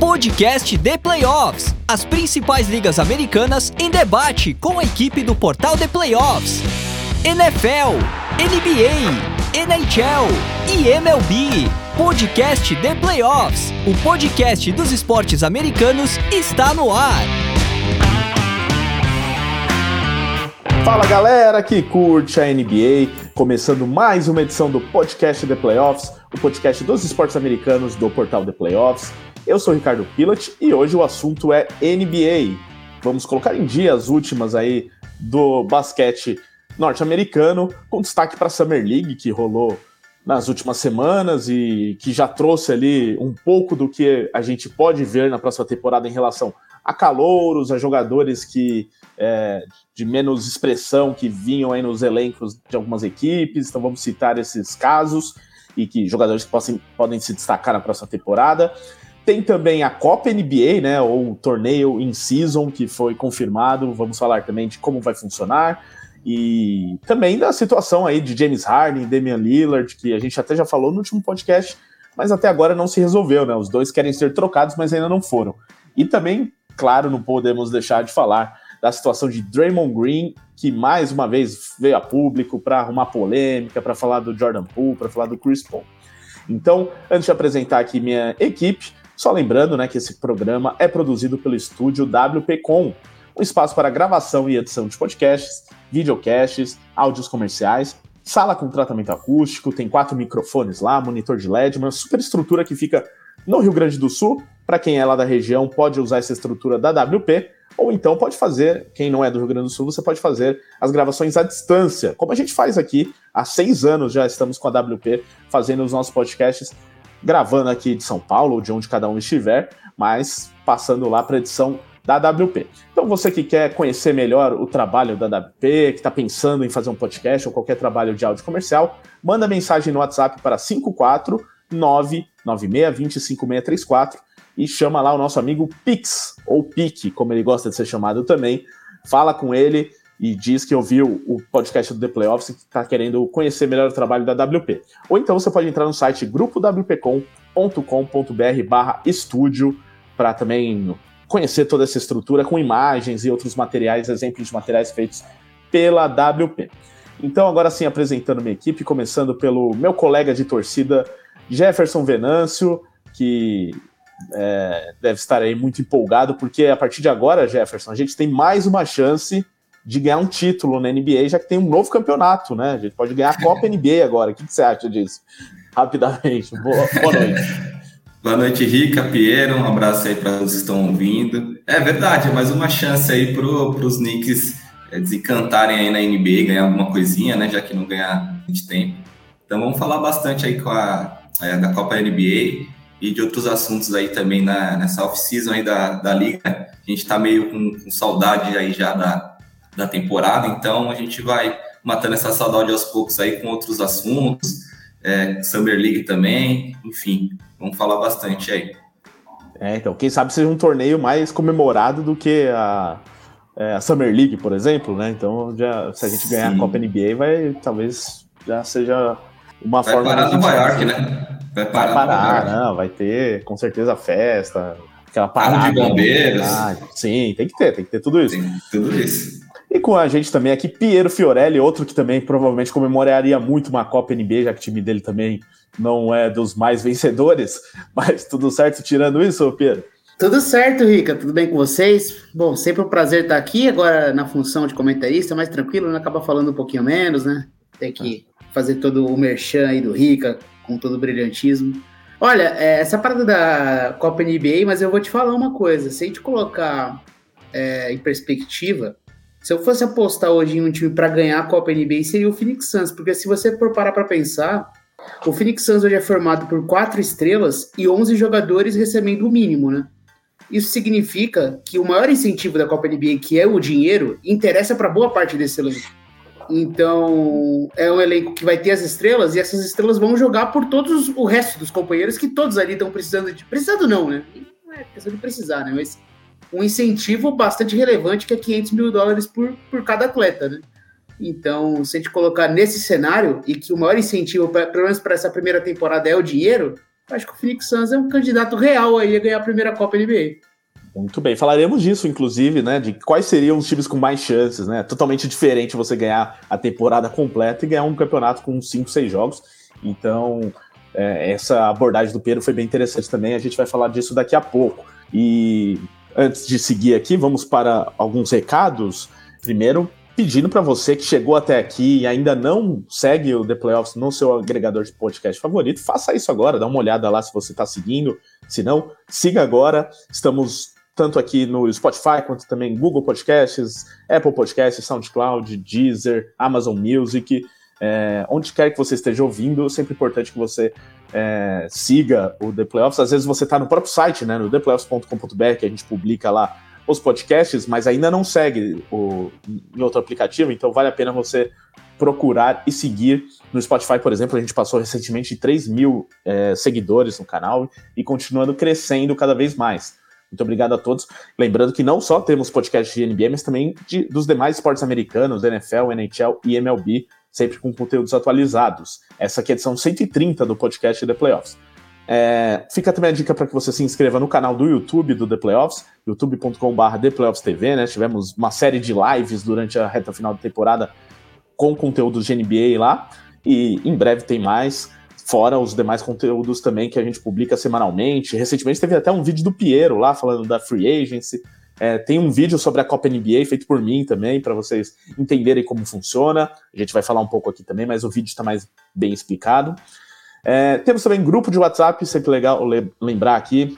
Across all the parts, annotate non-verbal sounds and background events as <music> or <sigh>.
Podcast The Playoffs. As principais ligas americanas em debate com a equipe do portal The Playoffs. NFL, NBA, NHL e MLB. Podcast The Playoffs. O podcast dos esportes americanos está no ar. Fala galera que curte a NBA, começando mais uma edição do podcast The Playoffs, o podcast dos esportes americanos do portal The Playoffs. Eu sou o Ricardo Pilat e hoje o assunto é NBA. Vamos colocar em dia as últimas aí do basquete norte-americano, com destaque para a Summer League, que rolou nas últimas semanas e que já trouxe ali um pouco do que a gente pode ver na próxima temporada em relação a calouros, a jogadores que é, de menos expressão que vinham aí nos elencos de algumas equipes. Então vamos citar esses casos e que jogadores que possam, podem se destacar na próxima temporada. Tem também a Copa NBA, né, ou torneio in season que foi confirmado. Vamos falar também de como vai funcionar e também da situação aí de James Harden, Damian Lillard, que a gente até já falou no último podcast, mas até agora não se resolveu, né? Os dois querem ser trocados, mas ainda não foram. E também, claro, não podemos deixar de falar da situação de Draymond Green, que mais uma vez veio a público para arrumar polêmica, para falar do Jordan Poole, para falar do Chris Paul. Então, antes de apresentar aqui minha equipe, só lembrando né, que esse programa é produzido pelo estúdio WPcom, um espaço para gravação e edição de podcasts, videocasts, áudios comerciais, sala com tratamento acústico, tem quatro microfones lá, monitor de LED, uma super estrutura que fica no Rio Grande do Sul. Para quem é lá da região, pode usar essa estrutura da WP, ou então pode fazer, quem não é do Rio Grande do Sul, você pode fazer as gravações à distância, como a gente faz aqui. Há seis anos já estamos com a WP fazendo os nossos podcasts gravando aqui de São Paulo, ou de onde cada um estiver, mas passando lá para a edição da WP. Então, você que quer conhecer melhor o trabalho da WP, que está pensando em fazer um podcast ou qualquer trabalho de áudio comercial, manda mensagem no WhatsApp para 54996205634 e chama lá o nosso amigo Pix, ou Pique, como ele gosta de ser chamado também. Fala com ele e diz que ouviu o podcast do The Playoffs e está querendo conhecer melhor o trabalho da WP. Ou então você pode entrar no site grupowpcom.com.br barra estúdio para também conhecer toda essa estrutura com imagens e outros materiais, exemplos de materiais feitos pela WP. Então, agora sim, apresentando minha equipe, começando pelo meu colega de torcida, Jefferson Venâncio, que é, deve estar aí muito empolgado, porque a partir de agora, Jefferson, a gente tem mais uma chance de ganhar um título na NBA, já que tem um novo campeonato, né? A gente pode ganhar a Copa <laughs> NBA agora. O que, que você acha disso? Rapidamente. Boa, boa <laughs> noite. Boa noite, Rica, Piero. Um abraço aí para os que estão ouvindo. É verdade, é mais uma chance aí para os Knicks é, desencantarem aí na NBA, ganhar alguma coisinha, né? Já que não ganhar de tempo. Então vamos falar bastante aí com a, a da Copa NBA e de outros assuntos aí também na, nessa off-season aí da, da liga. A gente está meio com, com saudade aí já da, da temporada, então a gente vai matando essa saudade aos poucos aí com outros assuntos, é, Summer League também, enfim, vamos falar bastante aí. É, então, quem sabe seja um torneio mais comemorado do que a, é, a Summer League, por exemplo, né? Então, já, se a gente ganhar Sim. a Copa NBA, vai talvez já seja uma vai forma. Parar de Nova York, né? Vai parar, vai parar não, vai ter com certeza festa, aquela parada. de bombeiros. sim, tem que ter, tem que ter tudo isso. Tem tudo isso. E com a gente também aqui, Piero Fiorelli, outro que também provavelmente comemoraria muito uma Copa NBA, já que o time dele também não é dos mais vencedores. <laughs> Mas tudo certo tirando isso, Piero? Tudo certo, Rica. Tudo bem com vocês? Bom, sempre um prazer estar aqui, agora na função de comentarista, mais tranquilo, né? Acaba falando um pouquinho menos, né? Tem que fazer todo o merchan aí do Rica, com todo o brilhantismo. Olha, é, essa parada da Copa NBA, mas eu vou te falar uma coisa. Se a gente colocar é, em perspectiva, se eu fosse apostar hoje em um time para ganhar a Copa NBA, seria o Phoenix Suns, porque se você for parar para pensar, o Phoenix Suns hoje é formado por quatro estrelas e 11 jogadores recebendo o mínimo, né? Isso significa que o maior incentivo da Copa NBA, que é o dinheiro, interessa para boa parte desse elenco. Então, é um elenco que vai ter as estrelas e essas estrelas vão jogar por todos o resto dos companheiros que todos ali estão precisando de. Precisando não, né? Não é questão de precisar, né? Mas um incentivo bastante relevante, que é 500 mil dólares por, por cada atleta, né? Então, se a gente colocar nesse cenário, e que o maior incentivo, pra, pelo menos para essa primeira temporada, é o dinheiro, acho que o Phoenix Suns é um candidato real aí a ganhar a primeira Copa NBA. Muito bem, falaremos disso, inclusive, né? De quais seriam os times com mais chances, né? Totalmente diferente você ganhar a temporada completa e ganhar um campeonato com 5, 6 jogos. Então, é, essa abordagem do Pedro foi bem interessante também. A gente vai falar disso daqui a pouco. E antes de seguir aqui, vamos para alguns recados. Primeiro, pedindo para você que chegou até aqui e ainda não segue o The Playoffs no seu agregador de podcast favorito, faça isso agora, dá uma olhada lá se você está seguindo. Se não, siga agora. Estamos tanto aqui no Spotify quanto também Google Podcasts, Apple Podcasts, SoundCloud, Deezer, Amazon Music. É, onde quer que você esteja ouvindo, é sempre importante que você é, siga o The Playoffs. Às vezes você está no próprio site, né, no theplayoffs.com.br, que a gente publica lá os podcasts, mas ainda não segue o, em outro aplicativo, então vale a pena você procurar e seguir no Spotify, por exemplo. A gente passou recentemente de 3 mil é, seguidores no canal e continuando crescendo cada vez mais. Muito obrigado a todos. Lembrando que não só temos podcast de NBA, mas também de, dos demais esportes americanos, NFL, NHL e MLB, sempre com conteúdos atualizados. Essa aqui é a edição 130 do podcast The Playoffs. É, fica também a dica para que você se inscreva no canal do YouTube do The Playoffs, youtube.com.br ThePlayoffsTV, né? Tivemos uma série de lives durante a reta final da temporada com conteúdos de NBA lá, e em breve tem mais, fora os demais conteúdos também que a gente publica semanalmente. Recentemente teve até um vídeo do Piero lá falando da Free Agency. É, tem um vídeo sobre a Copa NBA feito por mim também, para vocês entenderem como funciona. A gente vai falar um pouco aqui também, mas o vídeo está mais bem explicado. É, temos também grupo de WhatsApp, sempre legal lembrar aqui.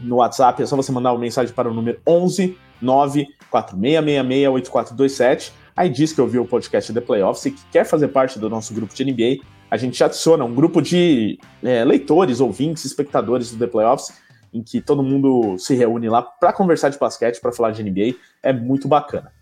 No WhatsApp é só você mandar uma mensagem para o número 11 94666 8427. Aí diz que ouviu o podcast The Playoffs e que quer fazer parte do nosso grupo de NBA. A gente adiciona um grupo de é, leitores, ouvintes, espectadores do The Playoffs, em que todo mundo se reúne lá para conversar de basquete, para falar de NBA. É muito bacana.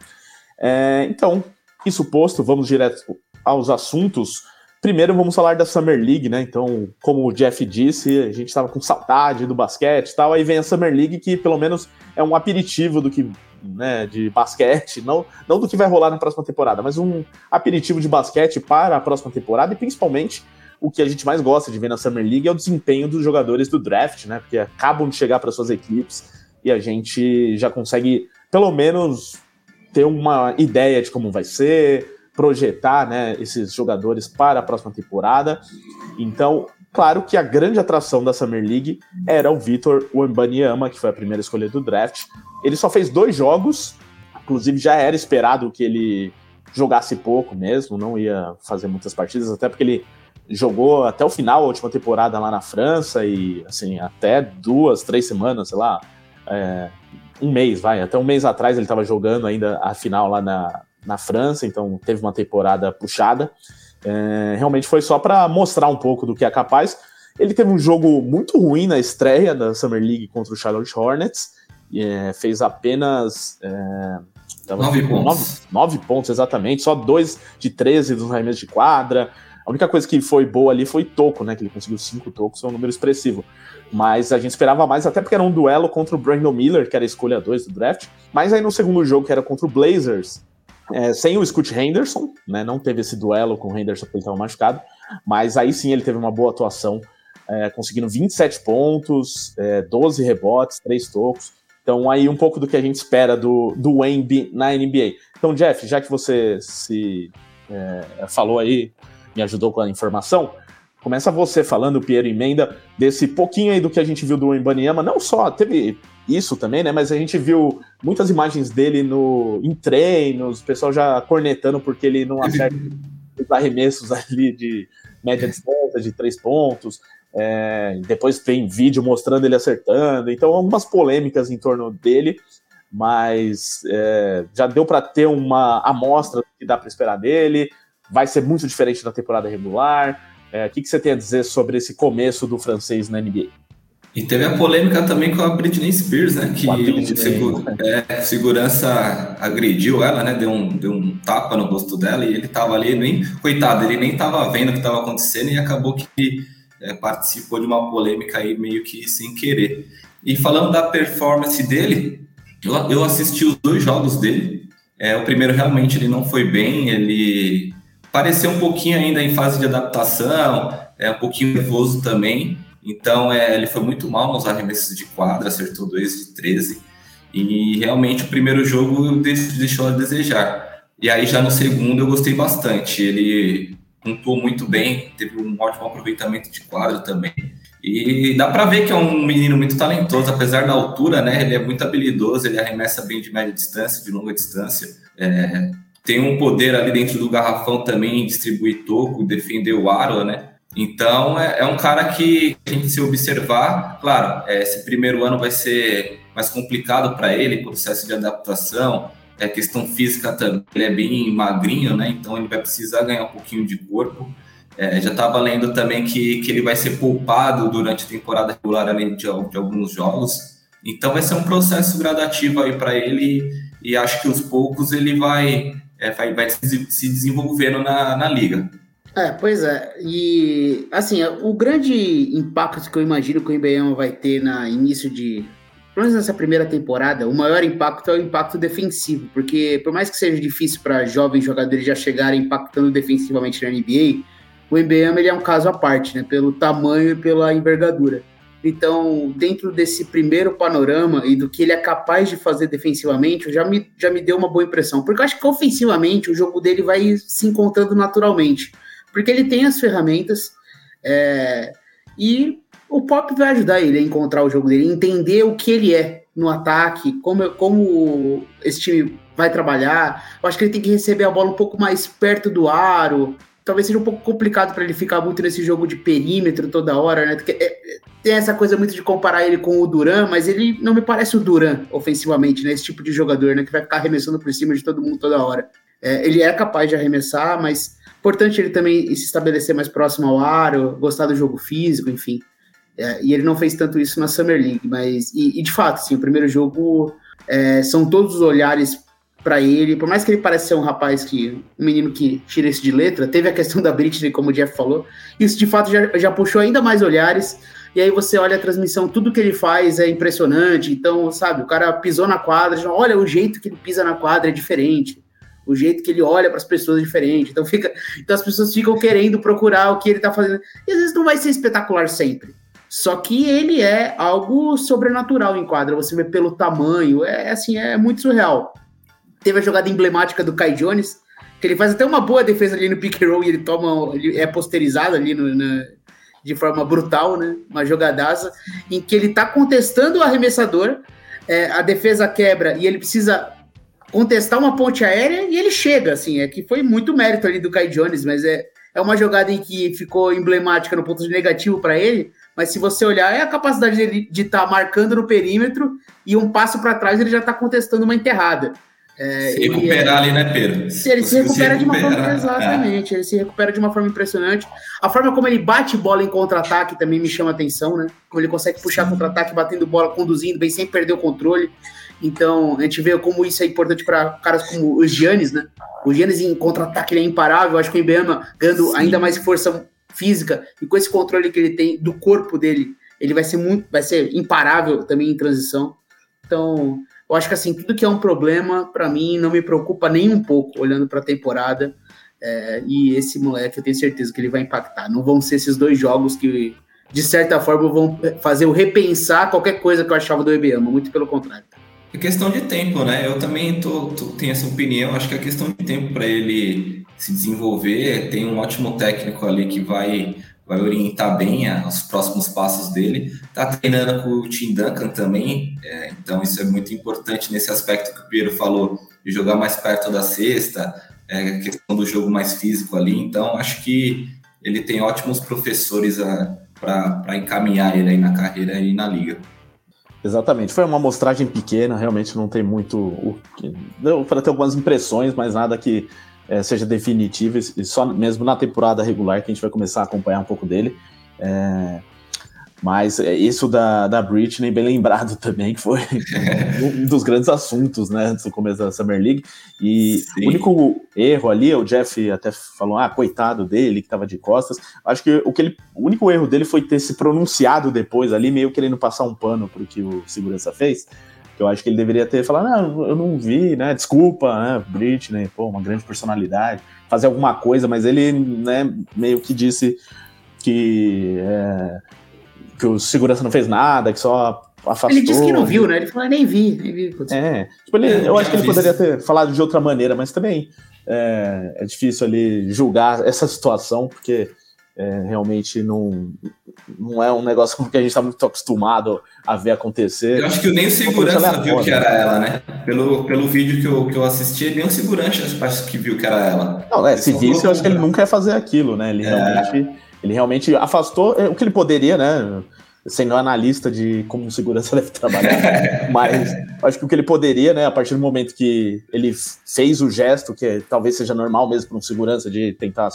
É, então, isso posto, vamos direto aos assuntos. Primeiro vamos falar da Summer League, né? Então, como o Jeff disse, a gente estava com saudade do basquete e tal. Aí vem a Summer League, que pelo menos é um aperitivo do que, né, de basquete, não, não do que vai rolar na próxima temporada, mas um aperitivo de basquete para a próxima temporada e principalmente o que a gente mais gosta de ver na Summer League é o desempenho dos jogadores do draft, né? Porque acabam de chegar para suas equipes e a gente já consegue, pelo menos, ter uma ideia de como vai ser, projetar né, esses jogadores para a próxima temporada. Então, claro que a grande atração da Summer League era o Vitor Wembanyama, que foi a primeira escolha do draft. Ele só fez dois jogos, inclusive já era esperado que ele jogasse pouco mesmo, não ia fazer muitas partidas, até porque ele jogou até o final a última temporada lá na França e assim até duas, três semanas, sei lá, é, um mês, vai, até um mês atrás ele estava jogando ainda a final lá na, na França, então teve uma temporada puxada. É, realmente foi só para mostrar um pouco do que é capaz. Ele teve um jogo muito ruim na estreia da Summer League contra o Charlotte Hornets. É, fez apenas. É, nove pontos. Nove, nove, pontos, exatamente. Só dois de 13 dos arremessos de quadra. A única coisa que foi boa ali foi toco, né? Que ele conseguiu cinco tocos, é um número expressivo. Mas a gente esperava mais, até porque era um duelo contra o Brandon Miller, que era a escolha 2 do draft. Mas aí no segundo jogo, que era contra o Blazers, é, sem o Scott Henderson, né? Não teve esse duelo com o Henderson porque ele estava machucado, mas aí sim ele teve uma boa atuação, é, conseguindo 27 pontos, é, 12 rebotes, 3 tocos. Então, aí um pouco do que a gente espera do, do Wayne na NBA. Então, Jeff, já que você se é, falou aí, me ajudou com a informação, começa você falando, Piero Emenda, desse pouquinho aí do que a gente viu do Embanyama, não só, teve isso também, né? Mas a gente viu muitas imagens dele no, em treinos, o pessoal já cornetando porque ele não acerta os arremessos ali de média distância, de três pontos. É, depois tem vídeo mostrando ele acertando. Então, algumas polêmicas em torno dele, mas é, já deu para ter uma amostra do que dá para esperar dele. Vai ser muito diferente da temporada regular. É, o que, que você tem a dizer sobre esse começo do francês na NBA? E teve a polêmica também com a Britney Spears, né? Que o segura, é, segurança agrediu ela, né? Deu um, deu um tapa no rosto dela e ele tava ali, nem. Coitado, ele nem tava vendo o que tava acontecendo e acabou que é, participou de uma polêmica aí meio que sem querer. E falando da performance dele, eu, eu assisti os dois jogos dele. É, o primeiro realmente ele não foi bem, ele pareceu um pouquinho ainda em fase de adaptação, é um pouquinho nervoso também Então, é, ele foi muito mal nos arremessos de quadra, acertou 2 de 13. E realmente o primeiro jogo deixou a desejar. E aí já no segundo eu gostei bastante. Ele pontuou muito bem, teve um ótimo aproveitamento de quadra também. E dá para ver que é um menino muito talentoso, apesar da altura, né? Ele é muito habilidoso, ele arremessa bem de média distância, de longa distância. É, tem um poder ali dentro do garrafão também, distribuir toco, defender o aro, né? Então é, é um cara que a gente se observar, claro, é, esse primeiro ano vai ser mais complicado para ele, processo de adaptação, é questão física também, ele é bem magrinho, né? Então ele vai precisar ganhar um pouquinho de corpo. É, já estava lendo também que, que ele vai ser poupado durante a temporada regular além de, de alguns jogos. Então vai ser um processo gradativo aí para ele e acho que aos poucos ele vai, é, vai, vai, se desenvolvendo na, na liga. É, pois é. E assim, o grande impacto que eu imagino que o IBM vai ter na início de. Pelo menos nessa primeira temporada, o maior impacto é o impacto defensivo, porque por mais que seja difícil para jovens jogadores já chegarem impactando defensivamente na NBA, o MBM ele é um caso à parte, né? Pelo tamanho e pela envergadura. Então, dentro desse primeiro panorama e do que ele é capaz de fazer defensivamente, já me, já me deu uma boa impressão. Porque eu acho que ofensivamente o jogo dele vai se encontrando naturalmente. Porque ele tem as ferramentas é, e o Pop vai ajudar ele a encontrar o jogo dele, entender o que ele é no ataque, como, como esse time vai trabalhar. Eu acho que ele tem que receber a bola um pouco mais perto do aro, talvez seja um pouco complicado para ele ficar muito nesse jogo de perímetro toda hora, né? Porque é, tem essa coisa muito de comparar ele com o Duran, mas ele não me parece o Duran ofensivamente, né? Esse tipo de jogador, né? Que vai ficar arremessando por cima de todo mundo toda hora. É, ele é capaz de arremessar, mas importante ele também se estabelecer mais próximo ao aro, gostar do jogo físico, enfim. É, e ele não fez tanto isso na Summer League, mas e, e de fato, sim, o primeiro jogo é, são todos os olhares para ele, por mais que ele pareça ser um rapaz que, um menino que tira isso de letra, teve a questão <laughs> da Britney, como o Jeff falou, isso de fato já, já puxou ainda mais olhares, e aí você olha a transmissão, tudo que ele faz é impressionante, então, sabe, o cara pisou na quadra, já, olha, o jeito que ele pisa na quadra é diferente, o jeito que ele olha para as pessoas é diferente, então fica, então as pessoas ficam querendo procurar o que ele tá fazendo, e às vezes não vai ser espetacular sempre, só que ele é algo sobrenatural em quadra, você vê pelo tamanho, é assim, é muito surreal. Teve a jogada emblemática do Kai Jones, que ele faz até uma boa defesa ali no pick and roll e ele toma, ele é posterizado ali no, na, de forma brutal, né? Uma jogadaça, em que ele tá contestando o arremessador, é, a defesa quebra e ele precisa contestar uma ponte aérea e ele chega, assim, é que foi muito mérito ali do Kai Jones, mas é, é uma jogada em que ficou emblemática no ponto de negativo para ele, mas se você olhar, é a capacidade dele de estar tá marcando no perímetro e um passo para trás ele já está contestando uma enterrada. É, se recuperar ali, né, Pedro? Se ele se recupera, se de uma forma. Exatamente, é. ele se recupera de uma forma impressionante. A forma como ele bate bola em contra-ataque também me chama atenção, né? Como ele consegue puxar contra-ataque, batendo bola, conduzindo bem, sem perder o controle. Então, a gente vê como isso é importante para caras como o Giannis, né? O Giannis em contra-ataque é imparável. Acho que o Ibama ganhando Sim. ainda mais força física e com esse controle que ele tem do corpo dele, ele vai ser muito, vai ser imparável também em transição. Então, eu acho que assim, tudo que é um problema, para mim, não me preocupa nem um pouco, olhando para a temporada. É, e esse moleque, eu tenho certeza que ele vai impactar. Não vão ser esses dois jogos que, de certa forma, vão fazer eu repensar qualquer coisa que eu achava do Ebiama, muito pelo contrário. É questão de tempo, né? Eu também tô, tô, tenho essa opinião. Acho que é questão de tempo para ele se desenvolver. Tem um ótimo técnico ali que vai vai orientar bem os próximos passos dele. Está treinando com o Tim Duncan também, é, então isso é muito importante nesse aspecto que o Piero falou, de jogar mais perto da cesta, é, questão do jogo mais físico ali. Então, acho que ele tem ótimos professores para encaminhar ele aí na carreira e na liga. Exatamente, foi uma amostragem pequena, realmente não tem muito o que. Deu para ter algumas impressões, mas nada que é, seja definitivo, e só mesmo na temporada regular que a gente vai começar a acompanhar um pouco dele. É, mas é, isso da, da Britney, bem lembrado também, que foi <laughs> um dos grandes assuntos, né, do começo da Summer League. E Sim. o único erro ali, o Jeff até falou, ah, coitado dele, que tava de costas. Acho que o, que ele, o único erro dele foi ter se pronunciado depois ali, meio querendo passar um pano pro que o segurança fez eu acho que ele deveria ter falado, não, eu não vi, né? Desculpa, né? Britney, pô, uma grande personalidade, fazer alguma coisa, mas ele, né, meio que disse que é, que o segurança não fez nada, que só afastou. Ele disse que não viu, né? Ele falou, nem vi, nem vi. É, tipo, ele, é, eu acho que ele poderia ter falado de outra maneira, mas também é, é difícil ali julgar essa situação, porque é, realmente não, não é um negócio que a gente está muito acostumado a ver acontecer. Eu acho que nem o segurança viu que era ela, né? Pelo, pelo vídeo que eu, que eu assisti, nem o segurança acho que viu que era ela. Não, é, se visse, eu acho que ele nunca ia fazer aquilo, né? Ele, é. realmente, ele realmente afastou é, o que ele poderia, né? Sendo analista de como segurança <laughs> deve trabalhar, mas acho que o que ele poderia, né, a partir do momento que ele fez o gesto, que talvez seja normal mesmo para um segurança de tentar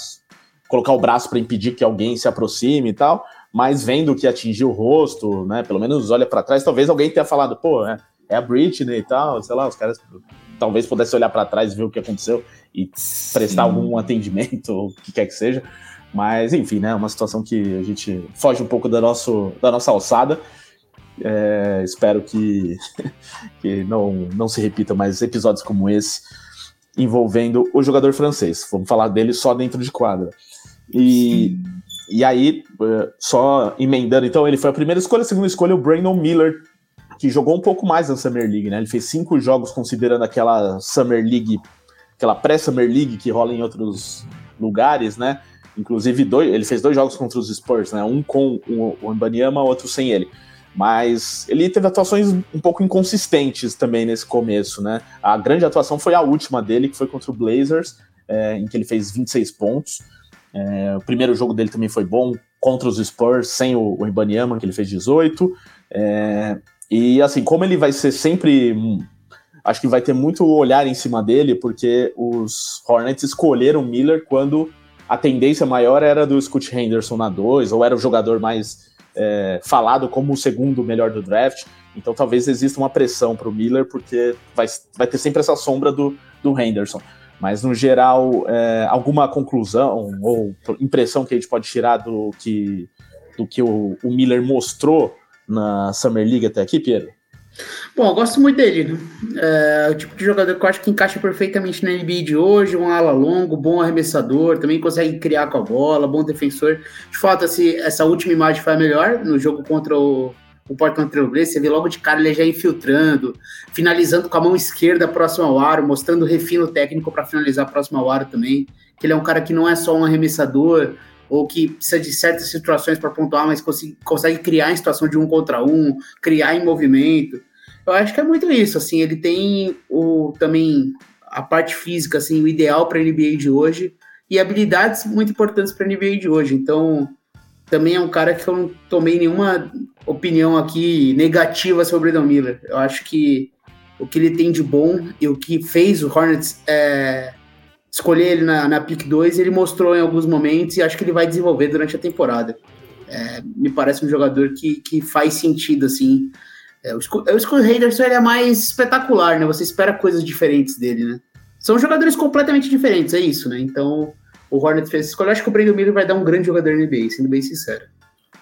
colocar o braço para impedir que alguém se aproxime e tal, mas vendo que atingiu o rosto, né? Pelo menos olha para trás, talvez alguém tenha falado, pô, é, é, a Britney e tal, sei lá, os caras talvez pudessem olhar para trás e ver o que aconteceu e prestar Sim. algum atendimento <laughs> ou o que quer que seja. Mas, enfim, né? Uma situação que a gente foge um pouco da, nosso, da nossa alçada. É, espero que, <laughs> que não, não se repita mais episódios como esse envolvendo o jogador francês. Vamos falar dele só dentro de quadra. E, e aí, eh, só emendando, então, ele foi a primeira escolha, a segunda escolha, o Brandon Miller, que jogou um pouco mais na Summer League, né? Ele fez cinco jogos considerando aquela Summer League, aquela pré-Summer League que rola em outros lugares, né? Inclusive, dois, ele fez dois jogos contra os Spurs, né? Um com o Mbanyama, outro sem ele. Mas ele teve atuações um pouco inconsistentes também nesse começo, né? A grande atuação foi a última dele, que foi contra o Blazers, é, em que ele fez 26 pontos. É, o primeiro jogo dele também foi bom contra os Spurs, sem o, o Ibaniama, que ele fez 18. É, e assim, como ele vai ser sempre. Acho que vai ter muito olhar em cima dele, porque os Hornets escolheram Miller quando a tendência maior era do Scott Henderson na 2, ou era o jogador mais é, falado como o segundo melhor do draft. Então talvez exista uma pressão para o Miller, porque vai, vai ter sempre essa sombra do, do Henderson. Mas, no geral, é, alguma conclusão ou impressão que a gente pode tirar do que, do que o, o Miller mostrou na Summer League até aqui, Pierre? Bom, eu gosto muito dele. Né? É o tipo de jogador que eu acho que encaixa perfeitamente na NBA de hoje, um ala longo, bom arremessador, também consegue criar com a bola, bom defensor. De fato, esse, essa última imagem foi a melhor no jogo contra o, o Portland Trail Blazers, você vê logo de cara ele já infiltrando, finalizando com a mão esquerda próximo ao aro, mostrando refino técnico para finalizar próximo ao aro também. Que ele é um cara que não é só um arremessador ou que precisa de certas situações para pontuar, mas consegue, consegue criar em situação de um contra um, criar em movimento. Eu acho que é muito isso, assim, ele tem o também a parte física, assim, o ideal para a NBA de hoje e habilidades muito importantes para a NBA de hoje. Então, também é um cara que eu não tomei nenhuma opinião aqui negativa sobre o Brandon Miller. Eu acho que o que ele tem de bom e o que fez o Hornets é, escolher ele na, na pick 2, ele mostrou em alguns momentos e acho que ele vai desenvolver durante a temporada. É, me parece um jogador que, que faz sentido, assim. É, o Skull Henderson ele é mais espetacular, né? Você espera coisas diferentes dele, né? São jogadores completamente diferentes, é isso, né? Então, o Hornets fez essa escolha. Eu acho que o Brandon Miller vai dar um grande jogador na NBA, sendo bem sincero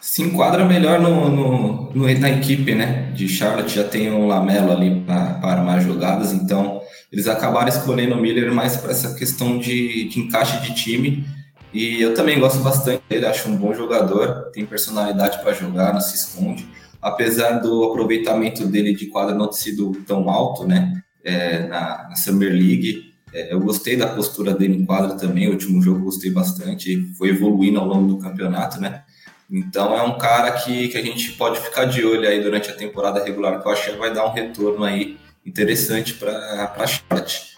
se enquadra melhor no, no, no, na equipe, né? De Charlotte já tem um Lamelo ali para armar jogadas, então eles acabaram escolhendo o Miller mais para essa questão de, de encaixe de time. E eu também gosto bastante dele, acho um bom jogador, tem personalidade para jogar, não se esconde. Apesar do aproveitamento dele de quadra não ter sido tão alto, né? É, na, na Summer League, é, eu gostei da postura dele em quadra também. O último jogo gostei bastante, foi evoluindo ao longo do campeonato, né? Então é um cara que, que a gente pode ficar de olho aí durante a temporada regular, que eu acho que vai dar um retorno aí interessante para a Charlotte.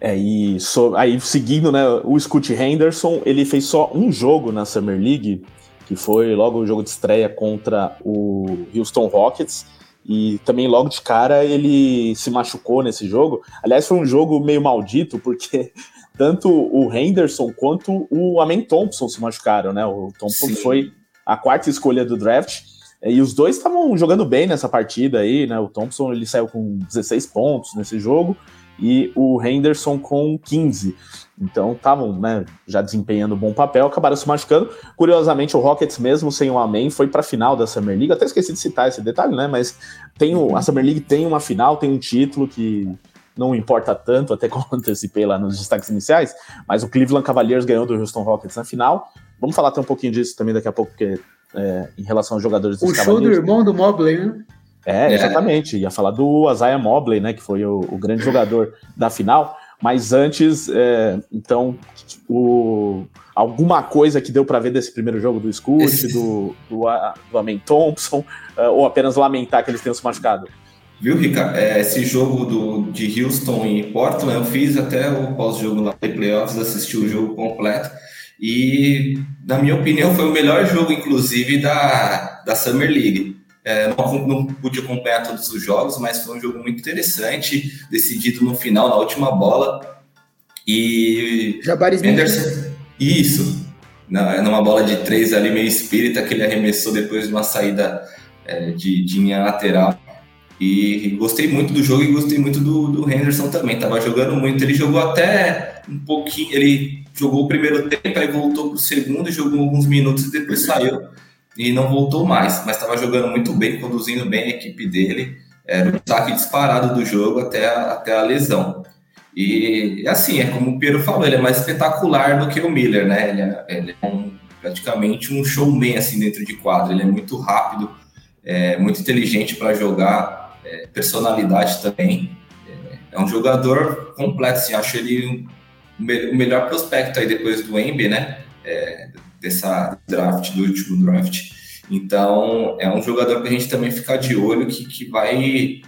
É, e so, aí seguindo, né, o Scott Henderson, ele fez só um jogo na Summer League, que foi logo o jogo de estreia contra o Houston Rockets, e também logo de cara ele se machucou nesse jogo. Aliás, foi um jogo meio maldito, porque <laughs> tanto o Henderson quanto o Amen Thompson se machucaram, né? O Thompson Sim. foi a quarta escolha do draft. E os dois estavam jogando bem nessa partida aí, né? O Thompson ele saiu com 16 pontos nesse jogo e o Henderson com 15. Então estavam né, já desempenhando um bom papel, acabaram se machucando. Curiosamente, o Rockets, mesmo sem o Amém, foi para a final da Summer League. Até esqueci de citar esse detalhe, né? Mas tem o, a Summer League tem uma final, tem um título que não importa tanto, até <laughs> como antecipei lá nos destaques iniciais. Mas o Cleveland Cavaliers ganhou do Houston Rockets na final. Vamos falar até um pouquinho disso também daqui a pouco, porque é, em relação aos jogadores dos O show do irmão do Mobley, né? É, exatamente. Ia falar do Isaiah Mobley, né? Que foi o, o grande jogador da final. Mas antes, é, então, o, alguma coisa que deu para ver desse primeiro jogo do Scoot, do, do, do Amen Thompson, uh, ou apenas lamentar que eles tenham se machucado? Viu, Rica? É, esse jogo do, de Houston e Portland, eu fiz até o pós-jogo lá em playoffs, assisti o jogo completo. E, na minha opinião, foi o melhor jogo, inclusive, da, da Summer League. É, não, não, pude acompanhar todos os jogos, mas foi um jogo muito interessante, decidido no final, na última bola. E. Jabaris Anderson, Isso. Na, numa bola de três ali, meio espírita, que ele arremessou depois de uma saída é, de, de linha lateral. E gostei muito do jogo e gostei muito do, do Henderson também. Tava jogando muito. Ele jogou até um pouquinho. Ele jogou o primeiro tempo, aí voltou pro segundo, jogou alguns minutos e depois saiu e não voltou mais, mas estava jogando muito bem, conduzindo bem a equipe dele. Era o disparado do jogo até a, até a lesão. E assim, é como o Pedro falou, ele é mais espetacular do que o Miller, né? Ele é, ele é um, praticamente um showman assim dentro de quadro. Ele é muito rápido, é, muito inteligente para jogar, é, personalidade também. É, é, um jogador completo, assim, acho ele o melhor prospecto aí depois do Embi, né? Dessa draft, do último draft. Então, é um jogador que a gente também ficar de olho que, que vai,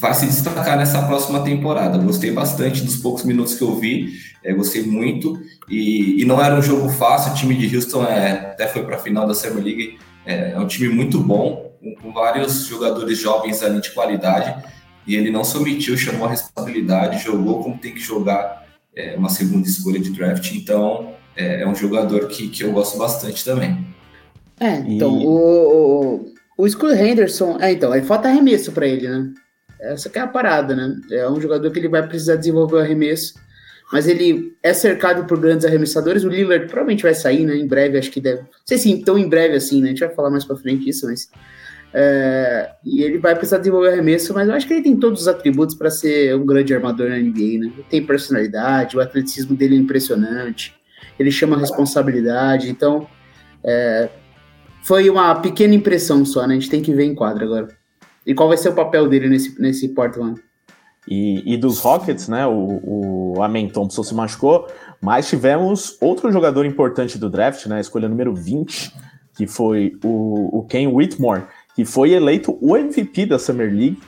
vai se destacar nessa próxima temporada. Gostei bastante dos poucos minutos que eu vi, é, gostei muito. E, e, não era um jogo fácil, o time de Houston é, até foi para a final da Summer League, é, é, um time muito bom, com, com vários jogadores jovens ali de qualidade. E ele não se omitiu, chamou a responsabilidade, jogou como tem que jogar é, uma segunda escolha de draft. Então, é, é um jogador que, que eu gosto bastante também. É, então, e... o, o, o Skull Henderson, é, então, aí falta arremesso para ele, né? Essa que é a parada, né? É um jogador que ele vai precisar desenvolver o arremesso, mas ele é cercado por grandes arremessadores. O Lillard provavelmente vai sair, né? Em breve, acho que deve. Não sei se tão em breve assim, né? A gente vai falar mais pra frente disso, mas. É, e ele vai precisar desenvolver arremesso, mas eu acho que ele tem todos os atributos para ser um grande armador na NBA, né? Ele tem personalidade, o atleticismo dele é impressionante ele chama responsabilidade. Então, é, foi uma pequena impressão só, né? A gente tem que ver em quadra agora. E qual vai ser o papel dele nesse, nesse Portland? E, e dos Rockets, né? O, o Amen Thompson se machucou, mas tivemos outro jogador importante do draft, né? A escolha número 20, que foi o, o Ken Whitmore, que foi eleito o MVP da Summer League.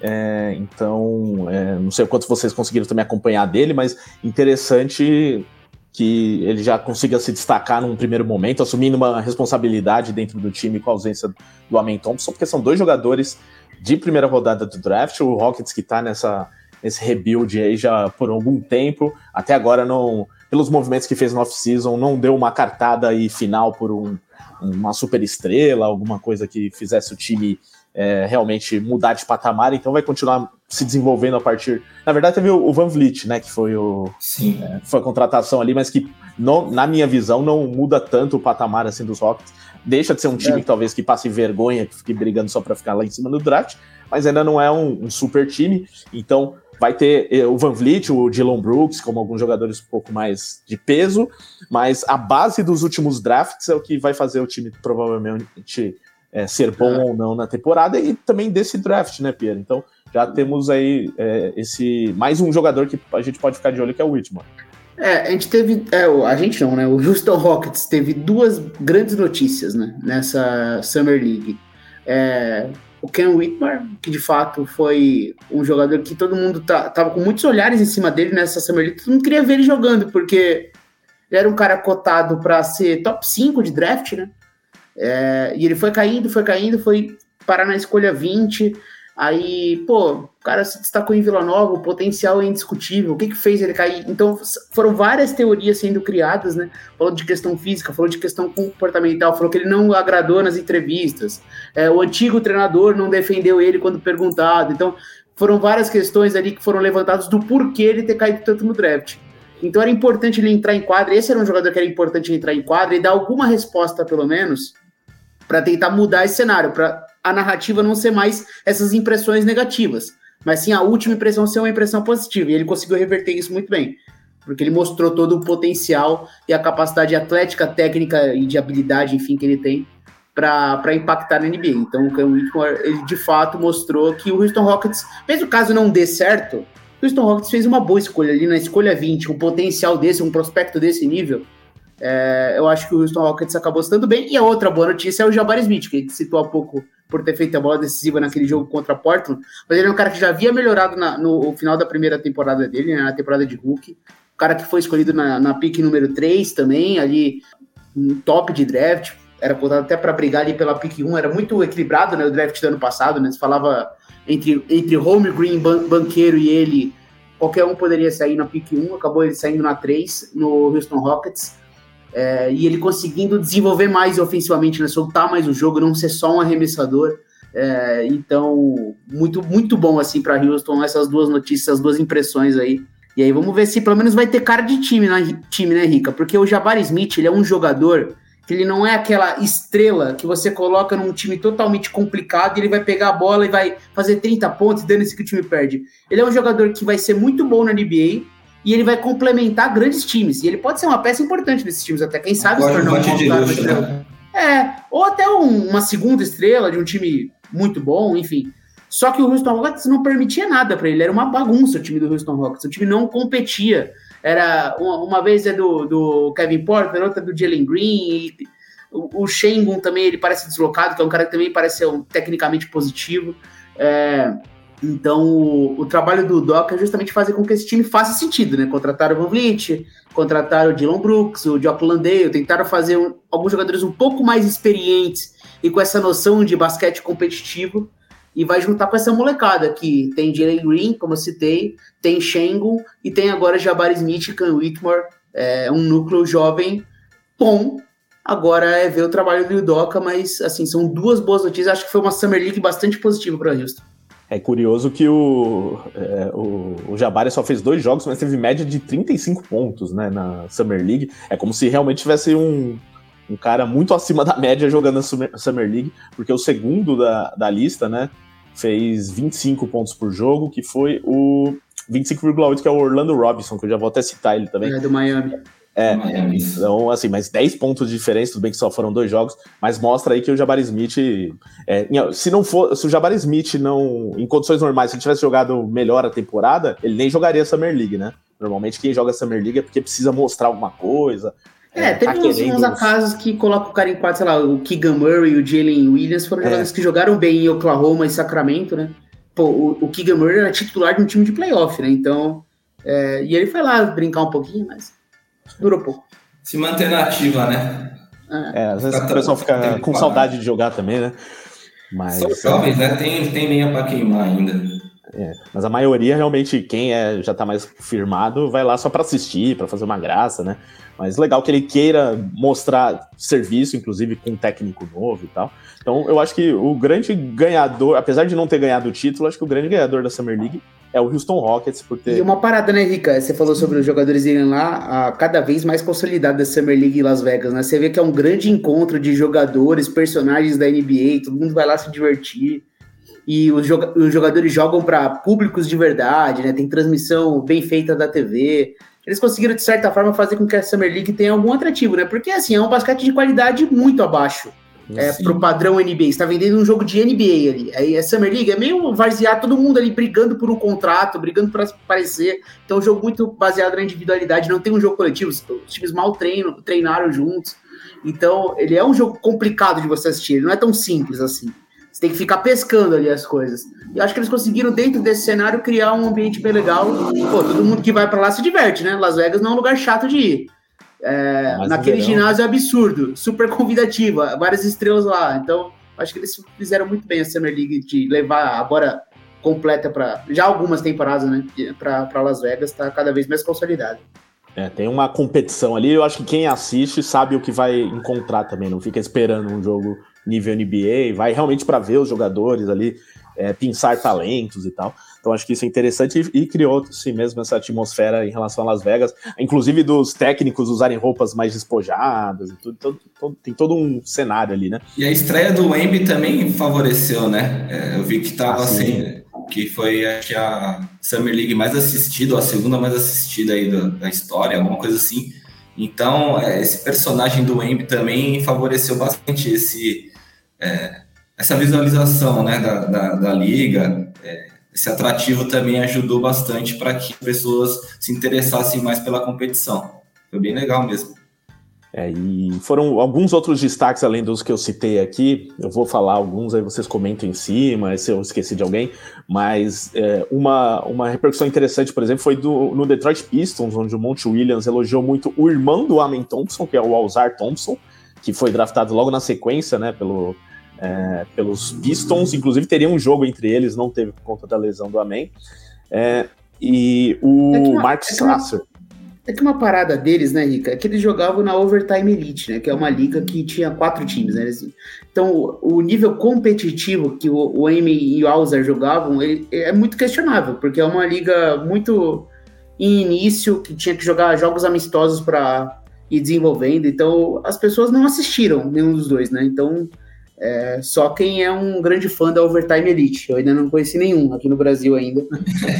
É, então, é, não sei quantos vocês conseguiram também acompanhar dele, mas interessante que ele já consiga se destacar num primeiro momento, assumindo uma responsabilidade dentro do time com a ausência do Amen Thompson, porque são dois jogadores de primeira rodada do draft, o Rockets que está nessa nesse rebuild aí já por algum tempo, até agora não, pelos movimentos que fez no off-season, não deu uma cartada aí final por um, uma super estrela, alguma coisa que fizesse o time é, realmente mudar de patamar, então vai continuar se desenvolvendo a partir. Na verdade, teve o Van Vliet, né? Que foi o. Sim. É, foi a contratação ali, mas que, não, na minha visão, não muda tanto o patamar assim dos Rockets. Deixa de ser um time é. que talvez que passe vergonha, que fique brigando só para ficar lá em cima do draft, mas ainda não é um, um super time. Então, vai ter eh, o Van Vliet, o Dylan Brooks, como alguns jogadores um pouco mais de peso, mas a base dos últimos drafts é o que vai fazer o time provavelmente é, ser bom é. ou não na temporada e também desse draft, né, Pierre? Então, já temos aí é, esse mais um jogador que a gente pode ficar de olho, que é o Whitmore. É, a gente teve. É, a gente não, né? O Houston Rockets teve duas grandes notícias né, nessa Summer League. É, o Ken Whitmore, que de fato foi um jogador que todo mundo tá, tava com muitos olhares em cima dele nessa Summer League. Todo mundo queria ver ele jogando, porque ele era um cara cotado para ser top 5 de draft, né? É, e ele foi caindo, foi caindo, foi parar na escolha 20. Aí, pô, o cara se destacou em Vila Nova, o potencial é indiscutível. O que que fez ele cair? Então, foram várias teorias sendo criadas, né? Falou de questão física, falou de questão comportamental, falou que ele não agradou nas entrevistas. É, o antigo treinador não defendeu ele quando perguntado. Então, foram várias questões ali que foram levantadas do porquê ele ter caído tanto no draft. Então, era importante ele entrar em quadra. Esse era um jogador que era importante entrar em quadra e dar alguma resposta, pelo menos, para tentar mudar esse cenário, para a narrativa não ser mais essas impressões negativas, mas sim a última impressão ser uma impressão positiva. E ele conseguiu reverter isso muito bem, porque ele mostrou todo o potencial e a capacidade atlética, técnica e de habilidade, enfim, que ele tem para impactar na NBA. Então o Cam Whitmore, ele de fato mostrou que o Houston Rockets, mesmo caso não dê certo, o Houston Rockets fez uma boa escolha ali na escolha 20, um potencial desse, um prospecto desse nível. É, eu acho que o Houston Rockets acabou estando bem. E a outra boa notícia é o Jabari Smith, que a gente citou há pouco por ter feito a bola decisiva naquele jogo contra Portland. Mas ele é um cara que já havia melhorado na, no final da primeira temporada dele, né, na temporada de Hulk. O cara que foi escolhido na, na número 3 também, ali, um top de draft. Era contado até para brigar ali pela pick 1. Era muito equilibrado né, o draft do ano passado. Né, se falava entre, entre Home Green, ban, banqueiro e ele, qualquer um poderia sair na pick 1. Acabou ele saindo na 3 no Houston Rockets. É, e ele conseguindo desenvolver mais ofensivamente, né, soltar mais o jogo, não ser só um arremessador. É, então, muito, muito bom assim para Houston essas duas notícias, as duas impressões aí. E aí vamos ver se pelo menos vai ter cara de time, né, time, né Rica? Porque o Jabari Smith, ele é um jogador que ele não é aquela estrela que você coloca num time totalmente complicado e ele vai pegar a bola e vai fazer 30 pontos, dando esse que o time perde. Ele é um jogador que vai ser muito bom na NBA, e ele vai complementar grandes times. E ele pode ser uma peça importante desses times, até quem sabe se tornar um luxo, né? É, ou até um, uma segunda estrela de um time muito bom, enfim. Só que o Houston Rockets não permitia nada para ele, era uma bagunça o time do Houston Rockets, o time não competia. Era uma, uma vez é do, do Kevin Porter, outra do Jalen Green, o, o Shengun também ele parece deslocado, que é um cara que também parece ser um, tecnicamente positivo. É, então, o, o, trabalho do Doc é justamente fazer com que esse time faça sentido, né? Contrataram o Van Vliet, contrataram o Dylan Brooks, o Jock Landale, tentaram fazer um, alguns jogadores um pouco mais experientes e com essa noção de basquete competitivo e vai juntar com essa molecada que tem Jalen Green, como eu citei, tem Shengun e tem agora Jabari Smith e Cam Whitmore, é um núcleo jovem bom. Agora é ver o trabalho do Udoka, mas assim, são duas boas notícias. Acho que foi uma Summer League bastante positiva para Houston. É curioso que o, é, o, o Jabari só fez dois jogos, mas teve média de 35 pontos né, na Summer League. É como se realmente tivesse um, um cara muito acima da média jogando na Summer, League, porque o segundo da, da lista né, fez 25 pontos por jogo, que foi o 25,8, que é o Orlando Robinson, que eu já vou até citar ele também. É do Miami. É, então, assim, mas 10 pontos de diferença, tudo bem que só foram dois jogos, mas mostra aí que o Jabari Smith, é, se não for, se o Jabari Smith não, em condições normais, se ele tivesse jogado melhor a temporada, ele nem jogaria Summer League, né? Normalmente quem joga Summer League é porque precisa mostrar alguma coisa. É, é teve tá uns, querendo... uns acasos que colocam o cara em quadro, sei lá, o Keegan Murray e o Jalen Williams foram é. jogadores que jogaram bem em Oklahoma e Sacramento, né? Pô, o, o Keegan Murray era titular de um time de playoff, né? Então, é, e ele foi lá brincar um pouquinho, mas Durou pouco. Se manter na ativa, né? É, às vezes o pessoal fica com saudade de jogar também, né? Mas, São jovens, né? Tem, tem lenha para queimar ainda. É, mas a maioria realmente, quem é, já tá mais firmado, vai lá só para assistir, para fazer uma graça, né? Mas legal que ele queira mostrar serviço, inclusive com um técnico novo e tal. Então eu acho que o grande ganhador, apesar de não ter ganhado o título, acho que o grande ganhador da Summer League é o Houston Rockets por ter. E uma parada, né, Rica? Você falou sobre os jogadores irem lá, a cada vez mais consolidada da Summer League em Las Vegas, né? Você vê que é um grande encontro de jogadores, personagens da NBA, todo mundo vai lá se divertir. E os, os jogadores jogam para públicos de verdade, né? Tem transmissão bem feita da TV. Eles conseguiram, de certa forma, fazer com que a Summer League tenha algum atrativo, né? Porque, assim, é um basquete de qualidade muito abaixo é, pro padrão NBA. Você tá vendendo um jogo de NBA ali. Aí a Summer League é meio varzear todo mundo ali brigando por um contrato, brigando para aparecer. Então é um jogo muito baseado na individualidade, não tem um jogo coletivo. Os times mal treinam, treinaram juntos. Então ele é um jogo complicado de você assistir, ele não é tão simples assim. Você tem que ficar pescando ali as coisas. E acho que eles conseguiram, dentro desse cenário, criar um ambiente bem legal. Pô, todo mundo que vai para lá se diverte, né? Las Vegas não é um lugar chato de ir. É, naquele ginásio absurdo, super convidativa, várias estrelas lá. Então, acho que eles fizeram muito bem a Summer League de levar agora completa para já algumas temporadas, né? Para Las Vegas, está cada vez mais consolidada. É, tem uma competição ali. Eu acho que quem assiste sabe o que vai encontrar também. Não fica esperando um jogo nível NBA, vai realmente para ver os jogadores ali, é, pensar talentos e tal. Então acho que isso é interessante e, e criou-se mesmo essa atmosfera em relação a Las Vegas, inclusive dos técnicos usarem roupas mais despojadas e tudo, todo, todo, tem todo um cenário ali, né? E a estreia do Wemby também favoreceu, né? É, eu vi que tava assim, assim que foi acho que a Summer League mais assistida, a segunda mais assistida aí da, da história, alguma coisa assim. Então, é, esse personagem do Wemby também favoreceu bastante esse é, essa visualização né, da, da, da liga, é, esse atrativo também ajudou bastante para que pessoas se interessassem mais pela competição. Foi bem legal mesmo. É, e foram alguns outros destaques além dos que eu citei aqui. Eu vou falar alguns, aí vocês comentam em cima, se eu esqueci de alguém. Mas é, uma, uma repercussão interessante, por exemplo, foi do, no Detroit Pistons, onde o Monte Williams elogiou muito o irmão do Amen Thompson, que é o Alzar Thompson, que foi draftado logo na sequência, né, pelo, é, pelos Pistons. Inclusive, teria um jogo entre eles, não teve por conta da lesão do Amen. É, e o é uma, Mark Strasser. É que uma parada deles, né, Rica, é que eles jogavam na Overtime Elite, né, que é uma liga que tinha quatro times, né, então o nível competitivo que o, o Amy e o Alzer jogavam ele, é muito questionável, porque é uma liga muito em início, que tinha que jogar jogos amistosos para ir desenvolvendo, então as pessoas não assistiram nenhum dos dois, né, então é, só quem é um grande fã da Overtime Elite. Eu ainda não conheci nenhum aqui no Brasil ainda. <laughs>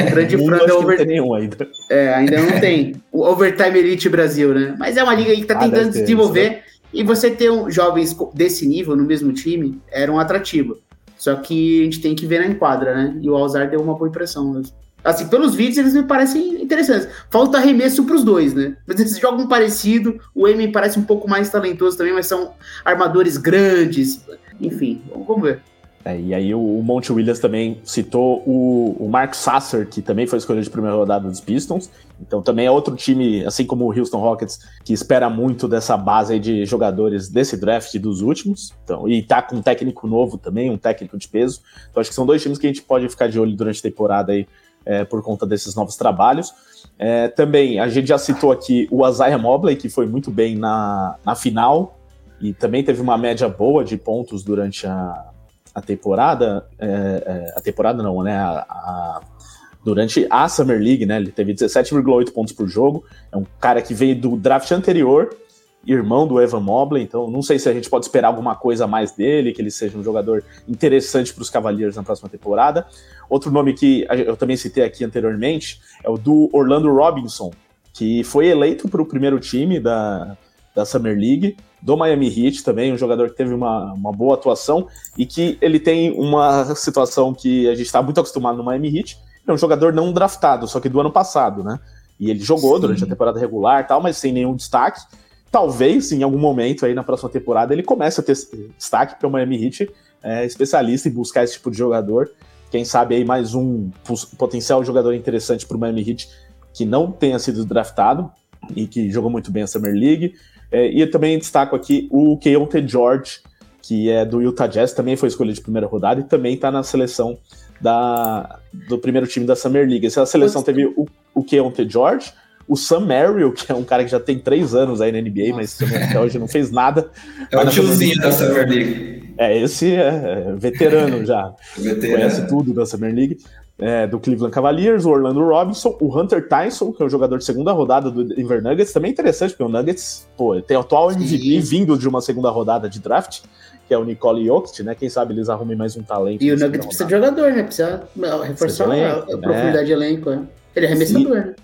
Um grande fã da Overtime. nenhum ainda. É, ainda não tem. O Overtime Elite Brasil, né? Mas é uma liga que está ah, tentando se desenvolver. Né? E você ter um, jovens desse nível no mesmo time era um atrativo. Só que a gente tem que ver na enquadra, né? E o Alzar deu uma boa impressão. Assim, pelos vídeos eles me parecem interessantes. Falta arremesso para os dois, né? Mas eles <laughs> jogam parecido. O Emi parece um pouco mais talentoso também, mas são armadores grandes. Enfim, vamos ver. É, e aí o, Monte Williams também citou o, o Mark Sasser, que também foi escolhido de primeira rodada dos Pistons. Então também é outro time, assim como o Houston Rockets, que espera muito dessa base de jogadores desse draft dos últimos. Então, e tá com um técnico novo também, um técnico de peso. Então acho que são dois times que a gente pode ficar de olho durante a temporada aí é, por conta desses novos trabalhos. É, também a gente já citou aqui o Isaiah Mobley, que foi muito bem na, na final e também teve uma média boa de pontos durante a, a temporada. É, é, a temporada não, né? A, a, durante a Summer League, né? Ele teve 17,8 pontos por jogo. É um cara que veio do draft anterior, irmão do Evan Mobley, então não sei se a gente pode esperar alguma coisa a mais dele, que ele seja um jogador interessante para os Cavaliers na próxima temporada. Outro nome que eu também citei aqui anteriormente é o do Orlando Robinson, que foi eleito para o primeiro time da, da Summer League do Miami Heat também, um jogador que teve uma, uma boa atuação e que ele tem uma situação que a gente está muito acostumado no Miami Heat. É um jogador não draftado, só que do ano passado, né? E ele jogou Sim. durante a temporada regular tal, mas sem nenhum destaque. Talvez, em algum momento aí na próxima temporada, ele comece a ter destaque, porque o Miami Heat é especialista em buscar esse tipo de jogador. Quem sabe aí mais um potencial jogador interessante para o Miami Heat que não tenha sido draftado e que jogou muito bem a Summer League. É, e eu também destaco aqui o Keontae George, que é do Utah Jazz, também foi escolhido de primeira rodada e também está na seleção da, do primeiro time da Summer League. Essa seleção teve o, o Keontae George, o Sam Merrill, que é um cara que já tem três anos aí na NBA, Nossa. mas até hoje não fez nada. É o tiozinho da Summer League. É, esse é, é veterano já. veterano. Conhece tudo da Summer League é, do Cleveland Cavaliers, o Orlando Robinson, o Hunter Tyson, que é o jogador de segunda rodada do Denver Nuggets, também interessante, porque o Nuggets, pô, tem o atual MVP vindo de uma segunda rodada de draft, que é o Nicole Jokic, né? Quem sabe eles arrumem mais um talento. E o Nuggets precisa de jogador, né? Precisa reforçar de elenco, a, a profundidade né? de elenco, né? Ele é arremessador, né?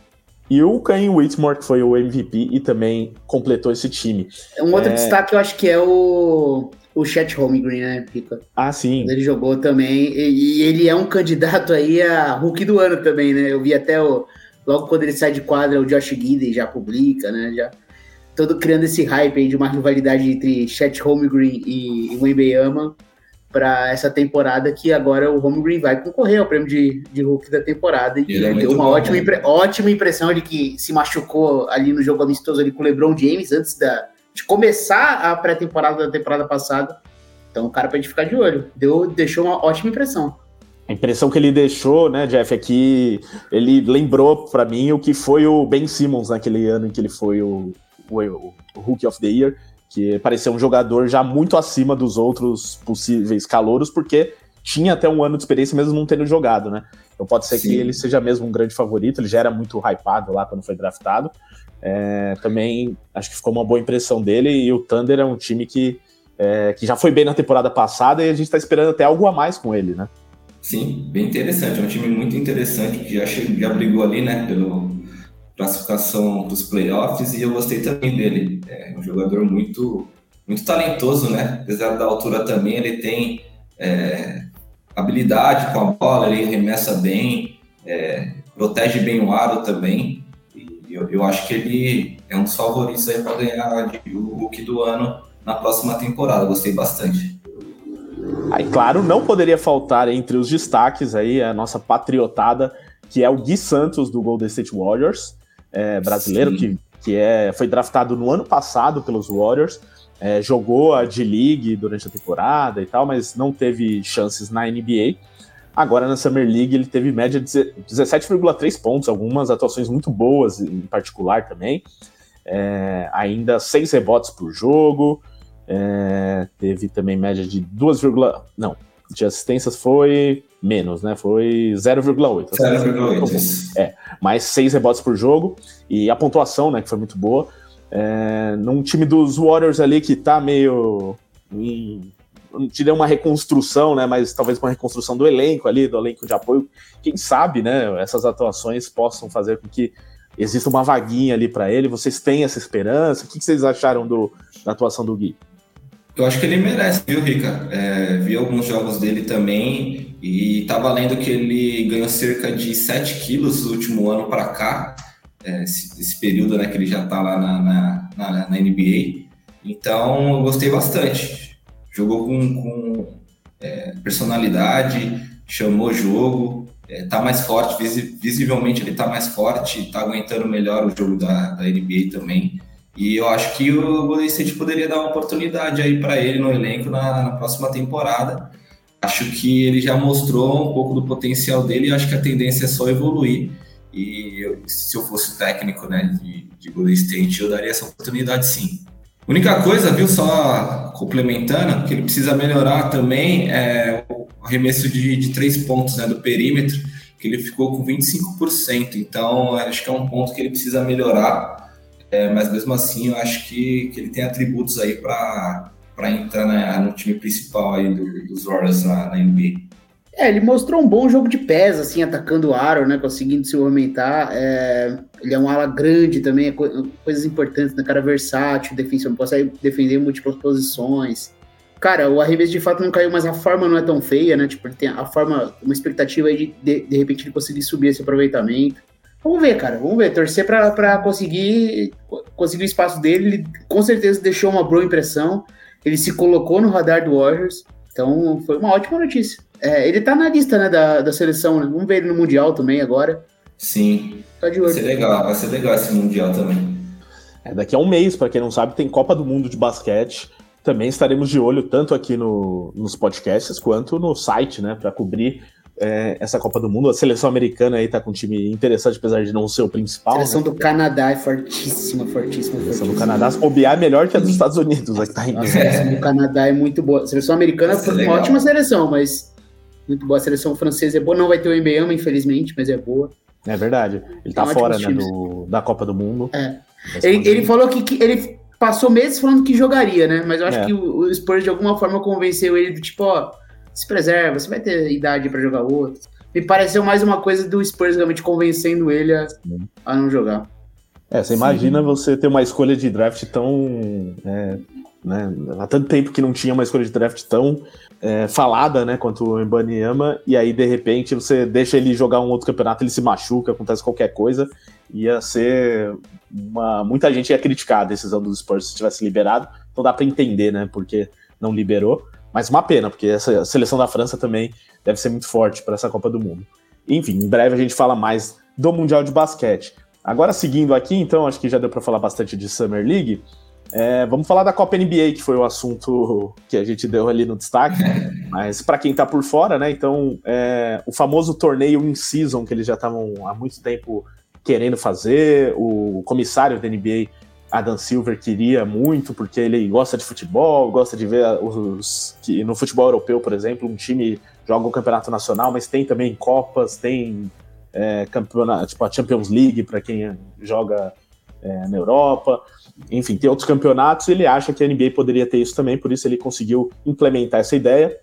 E o Kanye Whitmore, que foi o MVP e também completou esse time. Um outro é... destaque eu acho que é o o Chet Holmgren, né, Pica? Ah, sim. Ele jogou também, e, e, ele é um candidato aí a Hulk do ano também, né? Eu vi até o, logo quando ele sai de quadra, o Josh Gidey já publica, né? Já todo criando esse hype aí de uma rivalidade entre Chet Holmgren e, e Wembanyama para essa temporada que agora o Holmgren vai concorrer ao prêmio de, de Hulk da temporada e ele é deu uma bom, ótima, né? impre, ótima impressão de que se machucou ali no jogo amistoso ali com o LeBron James antes da de começar a pré-temporada da temporada passada. Então, o cara pra gente ficar de olho. Deu, deixou uma ótima impressão. A impressão que ele deixou, né, Jeff, é que ele lembrou para mim o que foi o Ben Simmons naquele ano em que ele foi o, o, o Rookie of the Year, que parecia um jogador já muito acima dos outros possíveis calouros, porque tinha até um ano de experiência mesmo não tendo jogado, né? Então pode ser Sim. que ele seja mesmo um grande favorito, ele já era muito hypado lá quando foi draftado, é, também acho que ficou uma boa impressão dele e o Thunder é um time que, é, que já foi bem na temporada passada e a gente está esperando até algo a mais com ele, né? Sim, bem interessante. É um time muito interessante que já, já brigou ali, né, pela classificação dos playoffs e eu gostei também dele. É um jogador muito muito talentoso, né? Apesar da altura também, ele tem é, habilidade com a bola, ele remessa bem, é, protege bem o aro também. Eu, eu, acho que ele é um dos favoritos aí para ganhar o Hulk do ano na próxima temporada. Gostei bastante. Aí, claro, não poderia faltar entre os destaques aí a nossa patriotada, que é o Gui Santos do Golden State Warriors, é, brasileiro que, que é, foi draftado no ano passado pelos Warriors. É, jogou a D-League durante a temporada e tal, mas não teve chances na NBA. Agora na Summer League ele teve média de 17,3 pontos, algumas atuações muito boas em particular também. É, ainda 6 rebotes por jogo. É, teve também média de 2, não, de assistências foi menos, né? Foi 0,8. 0,8. É, mais 6 rebotes por jogo. E a pontuação, né, que foi muito boa. É, num time dos Warriors ali que tá meio. Em, não uma reconstrução, né? Mas talvez uma reconstrução do elenco ali, do elenco de apoio. Quem sabe, né? Essas atuações possam fazer com que exista uma vaguinha ali para ele. Vocês têm essa esperança? O que vocês acharam do, da atuação do Gui? Eu acho que ele merece, viu, Rica? É, vi alguns jogos dele também e tá valendo que ele ganhou cerca de 7 quilos no último ano para cá é, esse, esse, período né, que ele já está lá na, na, na, na, NBA. Então, eu gostei bastante. Jogou com, com é, personalidade, chamou jogo, está é, mais forte, visivelmente ele está mais forte, está aguentando melhor o jogo da, da NBA também. E eu acho que o Golden State poderia dar uma oportunidade aí para ele no elenco na, na, próxima temporada. Acho que ele já mostrou um pouco do potencial dele e acho que a tendência é só evoluir. E eu, se eu fosse técnico né, de, de Golden State, eu daria essa oportunidade sim. Única coisa, viu, só complementando, que ele precisa melhorar também é o arremesso de, de três pontos né, do perímetro, que ele ficou com 25%. Então, acho que é um ponto que ele precisa melhorar. É, mas mesmo assim, eu acho que, que ele tem atributos aí para entrar na, no time principal aí do, dos Warriors na, na NBA. É, ele mostrou um bom jogo de pés, assim, atacando o aro, né? Conseguindo se movimentar. É, ele é um ala grande também, é co coisas importantes, né? Cara versátil, defensor, consegue defender múltiplas posições. Cara, o arremesso de fato não caiu, mas a forma não é tão feia, né? Tipo, ele tem a forma, uma expectativa aí de, de, de repente, ele conseguir subir esse aproveitamento. Vamos ver, cara, vamos ver. Torcer para conseguir conseguir o espaço dele. Ele com certeza deixou uma boa impressão. Ele se colocou no radar do Warriors. Então, foi uma ótima notícia. É, ele tá na lista, né, da, da seleção, né? Vamos ver ele no Mundial também agora. Sim. Tá de olho. Vai ser legal, vai ser legal esse Mundial também. É, daqui a um mês, para quem não sabe, tem Copa do Mundo de basquete. Também estaremos de olho tanto aqui no, nos podcasts quanto no site, né, para cobrir é, essa Copa do Mundo. A seleção americana aí tá com um time interessante, apesar de não ser o principal. A seleção né? do Canadá é fortíssima, fortíssima. A seleção do Canadá, se bobear, é melhor que a dos Estados Unidos. Aqui tá a seleção do Canadá é muito boa. A seleção americana foi uma ótima seleção, mas muito boa. A seleção francesa é boa, não vai ter o Mbama, infelizmente, mas é boa. É verdade. Ele tá fora né, do, da Copa do Mundo. É. Ele, ele, falou que, que, ele passou meses falando que jogaria, né? Mas eu acho é. que o, o Spurs de alguma forma convenceu ele do tipo, ó, se preserva, você vai ter idade para jogar outro. Me pareceu mais uma coisa do Spurs realmente convencendo ele a, a não jogar. É, você Sim. imagina você ter uma escolha de draft tão. É, né, há tanto tempo que não tinha uma escolha de draft tão é, falada, né, quanto o Mbanyama, e aí de repente você deixa ele jogar um outro campeonato, ele se machuca, acontece qualquer coisa, ia ser uma... muita gente ia criticar a decisão dos Spurs se tivesse liberado, então dá para entender, né, porque não liberou, mas uma pena, porque essa seleção da França também deve ser muito forte para essa Copa do Mundo. Enfim, em breve a gente fala mais do Mundial de Basquete. Agora seguindo aqui, então, acho que já deu para falar bastante de Summer League. É, vamos falar da Copa NBA, que foi o assunto que a gente deu ali no destaque. <laughs> Mas para quem está por fora, né? Então, é, o famoso torneio in season que eles já estavam há muito tempo querendo fazer, o comissário da NBA, Adam Silver, queria muito, porque ele gosta de futebol, gosta de ver os. que no futebol europeu, por exemplo, um time joga o campeonato nacional, mas tem também Copas, tem é, campeonato, tipo a Champions League para quem joga é, na Europa enfim, tem outros campeonatos, ele acha que a NBA poderia ter isso também, por isso ele conseguiu implementar essa ideia.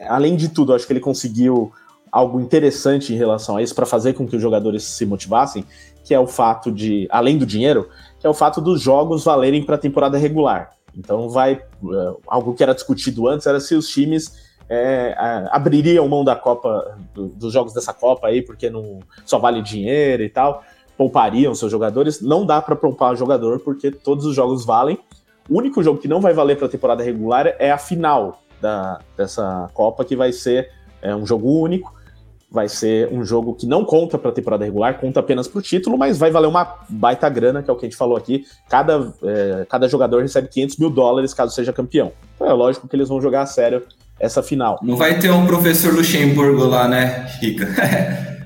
Além de tudo, acho que ele conseguiu algo interessante em relação a isso para fazer com que os jogadores se motivassem, que é o fato de, além do dinheiro, que é o fato dos jogos valerem para a temporada regular. Então vai. Uh, algo que era discutido antes era se os times é, abririam mão da Copa, do, dos jogos dessa Copa aí, porque não só vale dinheiro e tal, poupariam seus jogadores. Não dá para poupar jogador, porque todos os jogos valem. O único jogo que não vai valer para a temporada regular é a final da, dessa Copa, que vai ser é, um jogo único. Vai ser um jogo que não conta para a temporada regular, conta apenas para o título, mas vai valer uma baita grana, que é o que a gente falou aqui. Cada, é, cada jogador recebe 500 mil dólares caso seja campeão. Então é lógico que eles vão jogar a sério essa final. Não vai ter um professor Luxemburgo lá, né, Rica? <laughs>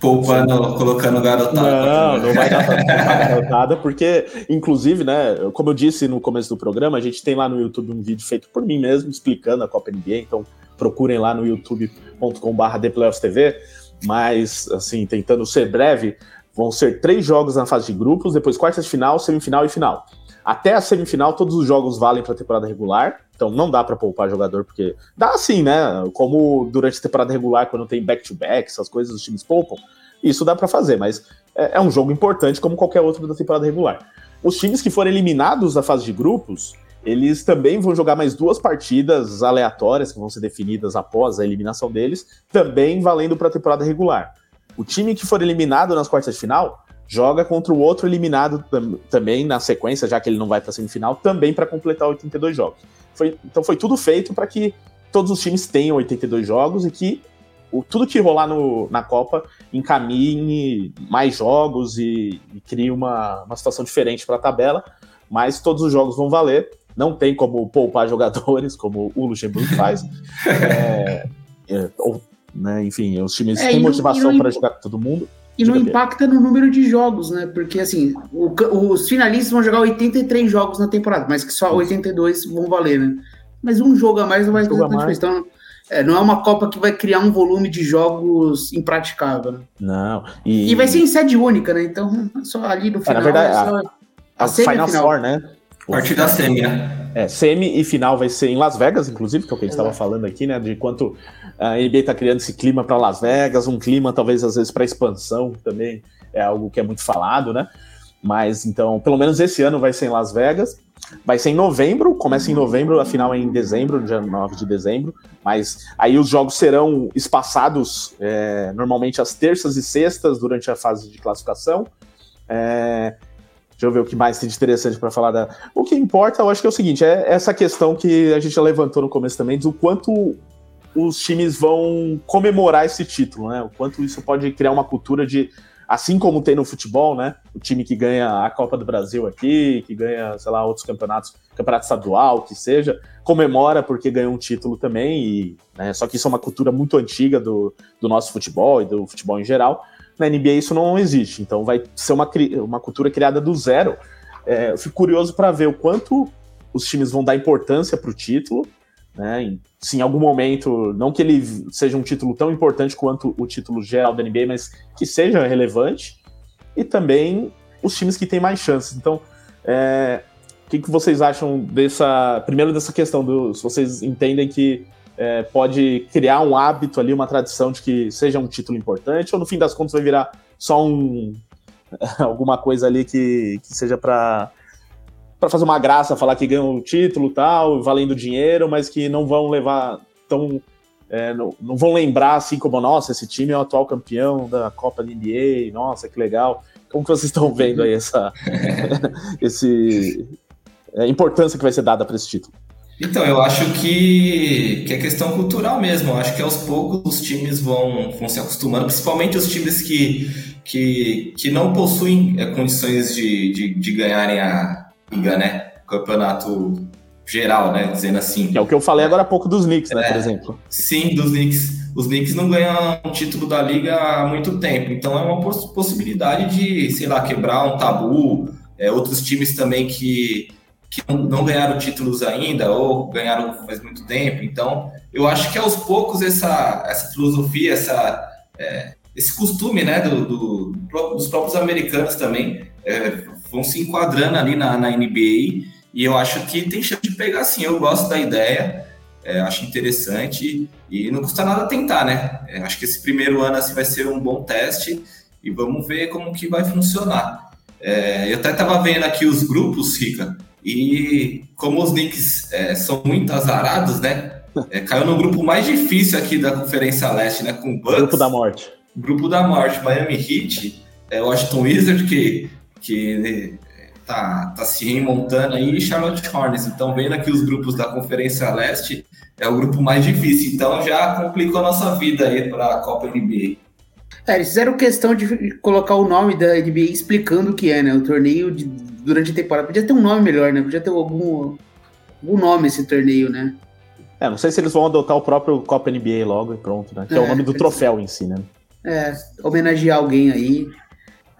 Poupando, colocando garotada. Não, não vai dar <laughs> garotada, porque, inclusive, né, como eu disse no começo do programa, a gente tem lá no YouTube um vídeo feito por mim mesmo, explicando a Copa NBA, então procurem lá no youtube.com.br TV, mas, assim, tentando ser breve, vão ser três jogos na fase de grupos, depois quartas de final, semifinal e final. Até a semifinal, todos os jogos valem para a temporada regular, então não dá para poupar jogador, porque dá assim, né? Como durante a temporada regular, quando tem back-to-back, -back, essas coisas, os times poupam, isso dá para fazer, mas é, é, um jogo importante como qualquer outro da temporada regular. Os times que forem eliminados da fase de grupos, eles também vão jogar mais duas partidas aleatórias que vão ser definidas após a eliminação deles, também valendo para a temporada regular. O time que for eliminado nas quartas de final joga contra o outro eliminado tam também na sequência, já que ele não vai para a semifinal, também para completar 82 jogos. Foi, então foi tudo feito para que todos os times tenham 82 jogos e que o, tudo que rolar no, na Copa encaminhe mais jogos e, e crie uma, uma situação diferente para a tabela, mas todos os jogos vão valer. Não tem como poupar <laughs> jogadores, como o Luxemburgo faz. <laughs> é, é, ou, né, enfim, os times é, têm motivação para jogar com todo mundo. E não impacta no número de jogos, né? Porque, assim, o, os finalistas vão jogar 83 jogos na temporada, mas que só 82 vão valer, né? Mas um jogo a mais não vai fazer tanta diferença. Então, é, não é uma Copa que vai criar um volume de jogos impraticável, né? Não. E... e vai ser em sede única, né? Então, <laughs> só ali no final. É, na verdade, é a, a, a Final Four, né? A partir da semi, né? É, semi e final vai ser em Las Vegas, inclusive, que é o que a gente estava falando aqui, né? De quanto a NBA está criando esse clima para Las Vegas, um clima talvez às vezes para expansão também é algo que é muito falado, né? Mas então, pelo menos esse ano vai ser em Las Vegas. Vai ser em novembro, começa em novembro, a final é em dezembro, dia 9 de dezembro. Mas aí os jogos serão espaçados é, normalmente às terças e sextas durante a fase de classificação. É, Deixa eu ver o que mais tem de interessante para falar da. O que importa, eu acho que é o seguinte: é essa questão que a gente já levantou no começo também, do quanto os times vão comemorar esse título, né? O quanto isso pode criar uma cultura de. Assim como tem no futebol, né? O time que ganha a Copa do Brasil aqui, que ganha, sei lá, outros campeonatos, campeonato estadual, que seja, comemora porque ganhou um título também. E, né, só que isso é uma cultura muito antiga do, do nosso futebol e do futebol em geral. Na NBA isso não existe, então vai ser uma, uma cultura criada do zero. É, eu fico curioso para ver o quanto os times vão dar importância para o título, né? Se em algum momento, não que ele seja um título tão importante quanto o título geral da NBA, mas que seja relevante, e também os times que têm mais chances. Então, é, o que, que vocês acham dessa. Primeiro, dessa questão do. Se vocês entendem que é, pode criar um hábito ali, uma tradição de que seja um título importante, ou no fim das contas vai virar só um <laughs> alguma coisa ali que, que seja para para fazer uma graça, falar que ganhou o título tal, valendo dinheiro, mas que não vão levar tão é, não, não, vão lembrar assim como nossa esse time é o atual campeão da Copa da NBA, nossa que legal. Como que vocês estão vendo aí essa <laughs> esse é, importância que vai ser dada para esse título? Então, eu acho que, que é questão cultural mesmo. Eu acho que aos poucos os times vão, vão se acostumando, principalmente os times que, que, que não possuem é, condições de, de, de ganharem a liga, né? Campeonato geral, né? Dizendo assim. Que é o que eu falei agora há pouco dos Knicks, né? É, por exemplo. Sim, dos Knicks. Os Knicks não ganham título da liga há muito tempo. Então é uma possibilidade de, sei lá, quebrar um tabu. É, outros times também que que não ganharam títulos ainda ou ganharam faz muito tempo. Então, eu acho que aos poucos essa, essa filosofia, essa, é, esse costume né, do, do, dos próprios americanos também é, vão se enquadrando ali na, na NBA e eu acho que tem chance de pegar sim. Eu gosto da ideia, é, acho interessante e não custa nada tentar, né? É, acho que esse primeiro ano assim, vai ser um bom teste e vamos ver como que vai funcionar. É, eu até estava vendo aqui os grupos, Rica, E como os Knicks é, são muito azarados, né? É, caiu no grupo mais difícil aqui da Conferência Leste, né? Com o Bucks. Grupo da morte. Grupo da morte, Miami Heat, é, Washington Wizard, que, que tá, tá se remontando aí, e Charlotte Hornets. Então, vendo aqui os grupos da Conferência Leste, é o grupo mais difícil. Então, já complicou a nossa vida aí para a Copa NBA. É, eles fizeram questão de colocar o nome da NBA explicando o que é, né? O torneio de, durante a temporada. Podia ter um nome melhor, né? Podia ter algum, algum nome esse torneio, né? É, não sei se eles vão adotar o próprio Copa NBA logo e pronto, né? Que é, é o nome do troféu em si, né? É, homenagear alguém aí.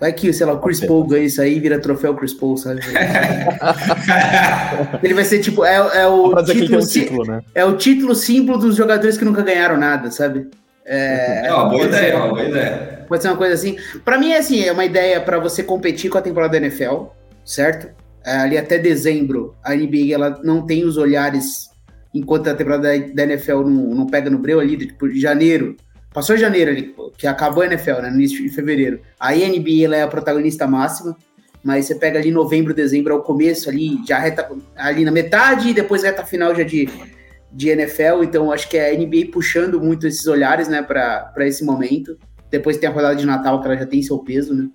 Vai que, sei lá, o Chris Paul ganha isso aí e vira troféu Chris Paul, sabe? <laughs> ele vai ser tipo, é, é o título, um título né? é o título símbolo dos jogadores que nunca ganharam nada, sabe? É, é uma boa ideia, uma boa ideia. Pode ser uma coisa assim. Para mim é assim, é uma ideia para você competir com a temporada da NFL, certo? É, ali até dezembro, a NBA ela não tem os olhares enquanto a temporada da NFL não, não pega no breu ali, tipo, janeiro, Passou janeiro ali, que acabou a NFL, né? No início de fevereiro. Aí a NBA ela é a protagonista máxima, mas você pega ali novembro, dezembro, é o começo ali, já reta, ali na metade e depois reta final já de, de NFL. Então acho que é a NBA puxando muito esses olhares, né, para esse momento. Depois tem a rodada de Natal, que ela já tem seu peso, né?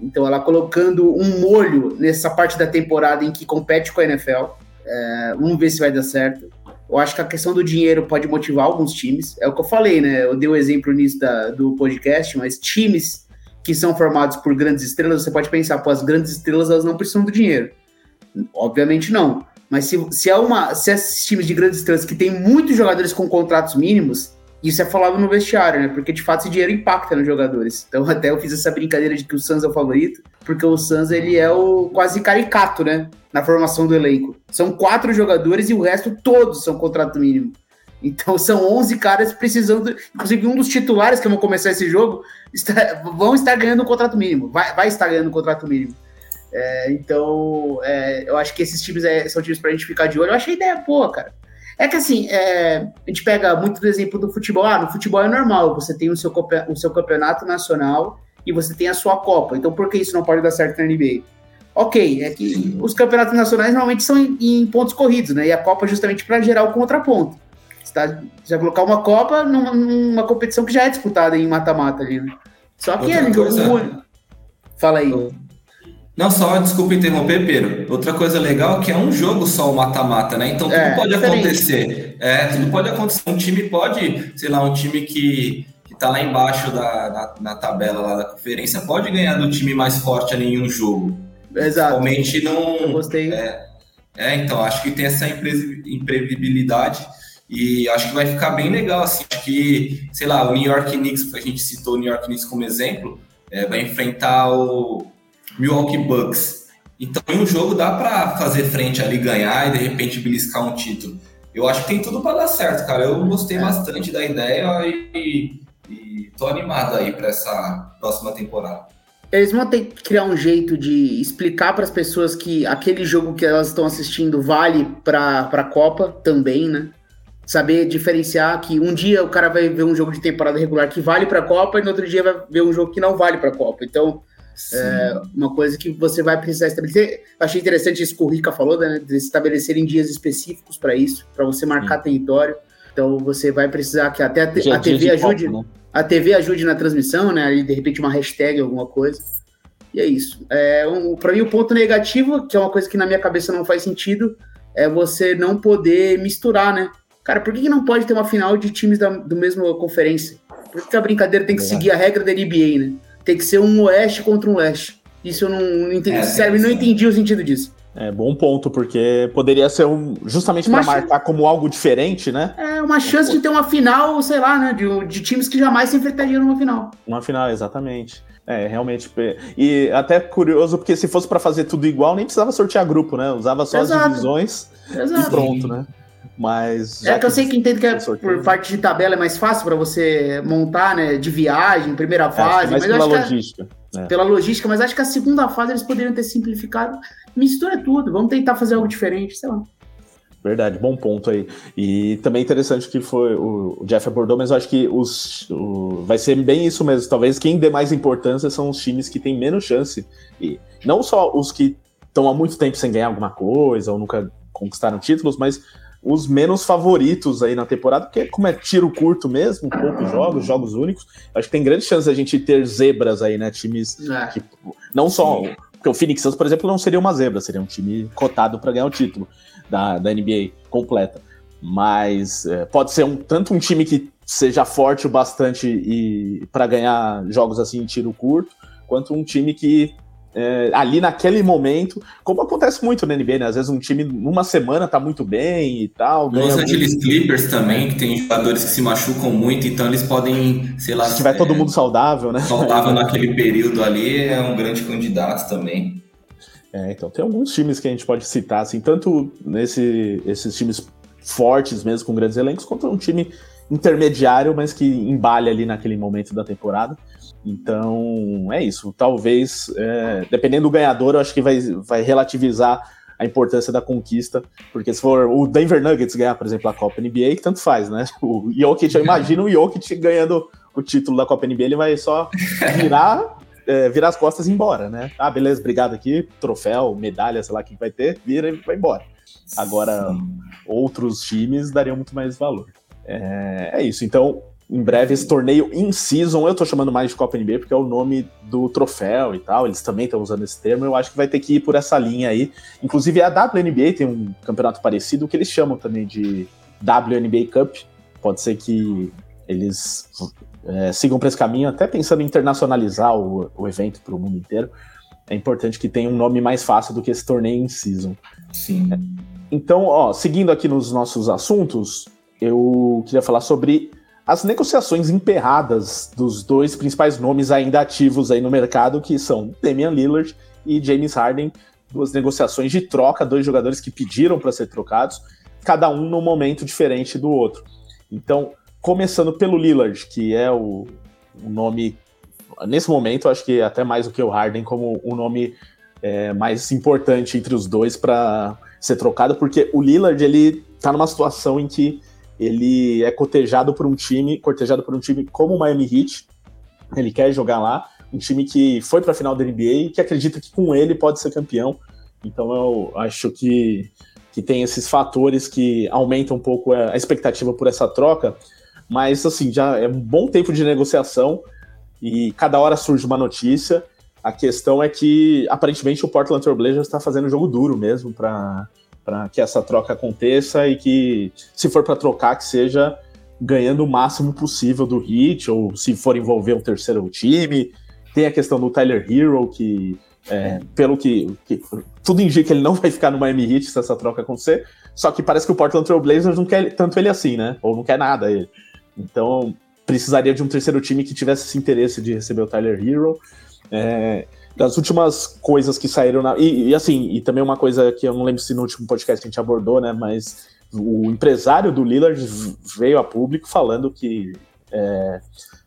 Então ela colocando um molho nessa parte da temporada em que compete com a NFL. É, vamos ver se vai dar certo. Eu acho que a questão do dinheiro pode motivar alguns times. É o que eu falei, né? Eu dei o um exemplo nisso da, do podcast, mas times que são formados por grandes estrelas, você pode pensar, pô, as grandes estrelas elas não precisam do dinheiro. Obviamente não. Mas se, se é uma. Se é esses times de grandes estrelas que tem muitos jogadores com contratos mínimos, isso é falado no vestiário, né? Porque de fato esse dinheiro impacta nos jogadores. Então <laughs> até eu fiz essa brincadeira de que o Suns é o favorito, porque o Suns ele é o quase caricato, né? Na formação do elenco. São quatro jogadores e o resto todos são contrato mínimo. Então são 11 caras precisando, inclusive um dos titulares que vão começar esse jogo está, vão estar ganhando um contrato mínimo, vai, vai estar ganhando um contrato mínimo. É, então é, eu acho que esses times é, são times para a gente ficar de olho. Eu achei ideia boa, cara. É que assim, é, a gente pega muito do exemplo do futebol. Ah, no futebol é normal, você tem o seu, o seu campeonato nacional e você tem a sua Copa. Então por que isso não pode dar certo na NBA? Ok, é que os campeonatos nacionais normalmente são em, em pontos corridos, né? E a Copa é justamente para gerar o contraponto. Você tá, já colocar uma Copa numa, numa, competição que já é disputada em mata-mata ali, né? Só que é jogo. Fala aí. Não, só desculpa interromper, Pedro. Outra coisa legal é que é um jogo só o mata-mata, né? Então tudo é, pode diferente. acontecer. É, tudo pode acontecer. Um time pode, sei lá, um time que, que tá lá embaixo da, na, na tabela lá da conferência pode ganhar do time mais forte ali em um jogo. Exato. Principalmente não. Eu gostei. É, é, então, acho que tem essa imprevisibilidade e acho que vai ficar bem legal, assim. Acho que, sei lá, o New York Knicks, a gente citou o New York Knicks como exemplo, é, vai enfrentar o Milwaukee Bucks. Então, em um jogo dá para fazer frente ali, ganhar e de repente beliscar um título. Eu acho que tem tudo para dar certo, cara. Eu gostei bastante da ideia e, e tô animado aí para essa próxima temporada. Eles vão ter que criar um jeito de explicar para as pessoas que aquele jogo que elas estão assistindo vale para a Copa também, né? Saber diferenciar que um dia o cara vai ver um jogo de temporada regular que vale para a Copa e no outro dia vai ver um jogo que não vale para a Copa. Então, é uma coisa que você vai precisar estabelecer. Achei interessante isso que o Rica falou, né? De estabelecerem dias específicos para isso, para você marcar Sim. território. Então você vai precisar que até a, a TV ajude. Copo, né? A TV ajude na transmissão, né? Ali, de repente, uma hashtag, alguma coisa. E é isso. É, um, para mim, o ponto negativo, que é uma coisa que na minha cabeça não faz sentido, é você não poder misturar, né? Cara, por que, que não pode ter uma final de times da do mesma conferência? Por que a brincadeira tem que seguir a regra da NBA, né? Tem que ser um oeste contra um leste. Isso eu não, não entendi. É, sério, não entendi o sentido disso. É, bom ponto, porque poderia ser um, justamente para marcar como algo diferente, né? É, uma chance de ter uma final, sei lá, né? De, de times que jamais se enfrentariam numa final. Uma final, exatamente. É, realmente. E até curioso, porque se fosse para fazer tudo igual, nem precisava sortear grupo, né? Usava só Exato. as divisões Exato. e pronto, né? Mas. É que eu sei que entendo que é por parte de tabela é mais fácil para você montar, né? De viagem, primeira é, fase. É, mas pela logística. A, é. Pela logística, mas acho que a segunda fase eles poderiam ter simplificado. Mistura tudo, vamos tentar fazer algo diferente, sei lá. Verdade, bom ponto aí. E também interessante que foi o Jeff abordou, mas eu acho que os, o, vai ser bem isso mesmo. Talvez quem dê mais importância são os times que têm menos chance. E não só os que estão há muito tempo sem ganhar alguma coisa ou nunca conquistaram títulos, mas os menos favoritos aí na temporada, porque como é tiro curto mesmo, poucos jogos, jogos únicos, acho que tem grande chance a gente ter zebras aí, né? Times é. que não só. Porque o Phoenix Suns, por exemplo, não seria uma zebra, seria um time cotado para ganhar o título da, da NBA completa. Mas é, pode ser um, tanto um time que seja forte o bastante e para ganhar jogos assim em tiro curto, quanto um time que é, ali naquele momento, como acontece muito na NBA, né? Às vezes um time numa semana tá muito bem e tal. Los Angeles muito... Clippers também, que tem jogadores que se machucam muito, então eles podem, sei lá. Se tiver é, todo mundo saudável, né? Saudável <laughs> naquele período ali, é um grande candidato também. É, então tem alguns times que a gente pode citar, assim, tanto nesse, esses times fortes mesmo, com grandes elencos, quanto um time intermediário, mas que embalha ali naquele momento da temporada. Então, é isso. Talvez, é, dependendo do ganhador, eu acho que vai, vai relativizar a importância da conquista, porque se for o Denver Nuggets ganhar, por exemplo, a Copa NBA, tanto faz, né? <laughs> O Jokic, eu imagino o Jokic ganhando o título da Copa NBA, ele vai só virar, é, virar as costas e ir embora, né? Ah, beleza, obrigado aqui, troféu, medalha, sei lá o que vai ter, vira e vai embora. Agora, Sim. outros times dariam muito mais valor. É, é isso. Então, em breve esse torneio in season, eu tô chamando mais de Copa NBA porque é o nome do troféu e tal, eles também estão usando esse termo, eu acho que vai ter que ir por essa linha aí. Inclusive a WNBA tem um campeonato parecido que eles chamam também de WNBA Cup. Pode ser que eles é, sigam para esse caminho, até pensando em internacionalizar o, o evento para o mundo inteiro. É importante que tenha um nome mais fácil do que esse torneio in season. Sim. Então, ó, seguindo aqui nos nossos assuntos, eu queria falar sobre as negociações emperradas dos dois principais nomes ainda ativos aí no mercado, que são Damian Lillard e James Harden, duas negociações de troca, dois jogadores que pediram para ser trocados, cada um num momento diferente do outro. Então, começando pelo Lillard, que é o, o nome, nesse momento, acho que até mais do que o Harden, como o nome é, mais importante entre os dois para ser trocado, porque o Lillard ele tá numa situação em que ele é cotejado por um time, cortejado por um time como o Miami Heat. Ele quer jogar lá, um time que foi para a final da NBA e que acredita que com ele pode ser campeão. Então eu acho que, que tem esses fatores que aumentam um pouco a expectativa por essa troca. Mas assim, já é um bom tempo de negociação e cada hora surge uma notícia. A questão é que aparentemente o Portland Trail Blazers está fazendo jogo duro mesmo para para que essa troca aconteça e que, se for para trocar, que seja ganhando o máximo possível do hit, ou se for envolver um terceiro time. Tem a questão do Tyler Hero, que, é, pelo que, que, tudo indica, ele não vai ficar no Miami Heat se essa troca acontecer. Só que parece que o Portland Trail Blazers não quer tanto ele assim, né? Ou não quer nada ele. Então, precisaria de um terceiro time que tivesse esse interesse de receber o Tyler Hero. É, das últimas coisas que saíram na. E, e, assim, e também uma coisa que eu não lembro se no último podcast a gente abordou, né? Mas o empresário do Lillard veio a público falando que. É,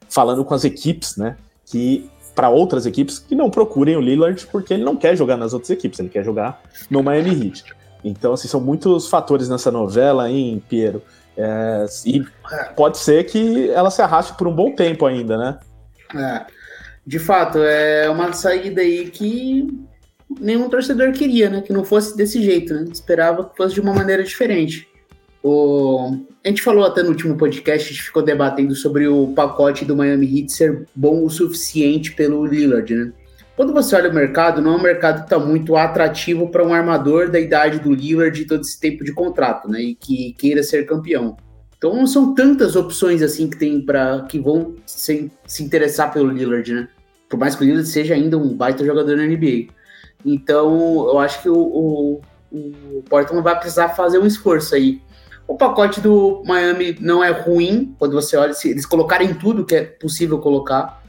falando com as equipes, né? Que para outras equipes que não procurem o Lillard porque ele não quer jogar nas outras equipes, ele quer jogar no Miami Heat. Então, assim, são muitos fatores nessa novela, hein, Piero? É, e pode ser que ela se arraste por um bom tempo ainda, né? É. De fato, é uma saída aí que nenhum torcedor queria, né? Que não fosse desse jeito, né? Esperava que fosse de uma maneira diferente. O... A gente falou até no último podcast, a gente ficou debatendo sobre o pacote do Miami Heat ser bom o suficiente pelo Lillard, né? Quando você olha o mercado, não é um mercado que está muito atrativo para um armador da idade do Lillard e todo esse tempo de contrato, né? E que queira ser campeão. Então não são tantas opções assim que tem para que vão se, se interessar pelo Lillard, né? Por mais que o Lillard seja ainda um baita jogador na NBA. Então, eu acho que o, o, o Portland vai precisar fazer um esforço aí. O pacote do Miami não é ruim, quando você olha, se eles colocarem tudo que é possível colocar.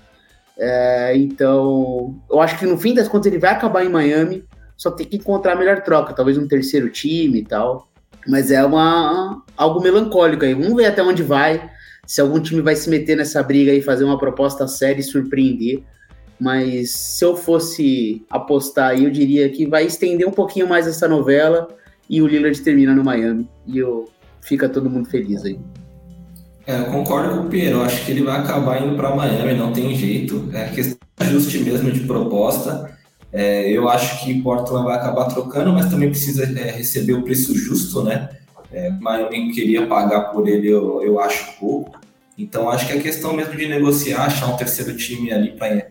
É, então, eu acho que no fim das contas ele vai acabar em Miami, só tem que encontrar a melhor troca, talvez um terceiro time e tal. Mas é uma, algo melancólico aí. Vamos ver até onde vai, se algum time vai se meter nessa briga e fazer uma proposta séria e surpreender. Mas se eu fosse apostar eu diria que vai estender um pouquinho mais essa novela e o Lillard termina no Miami. E eu, fica todo mundo feliz aí. É, eu concordo com o Piero, acho que ele vai acabar indo para Miami, não tem jeito. É questão de ajuste mesmo de proposta. É, eu acho que Portland vai acabar trocando, mas também precisa é, receber o preço justo, né? É, Miami queria pagar por ele, eu, eu acho pouco. Então acho que é questão mesmo de negociar, achar um terceiro time ali para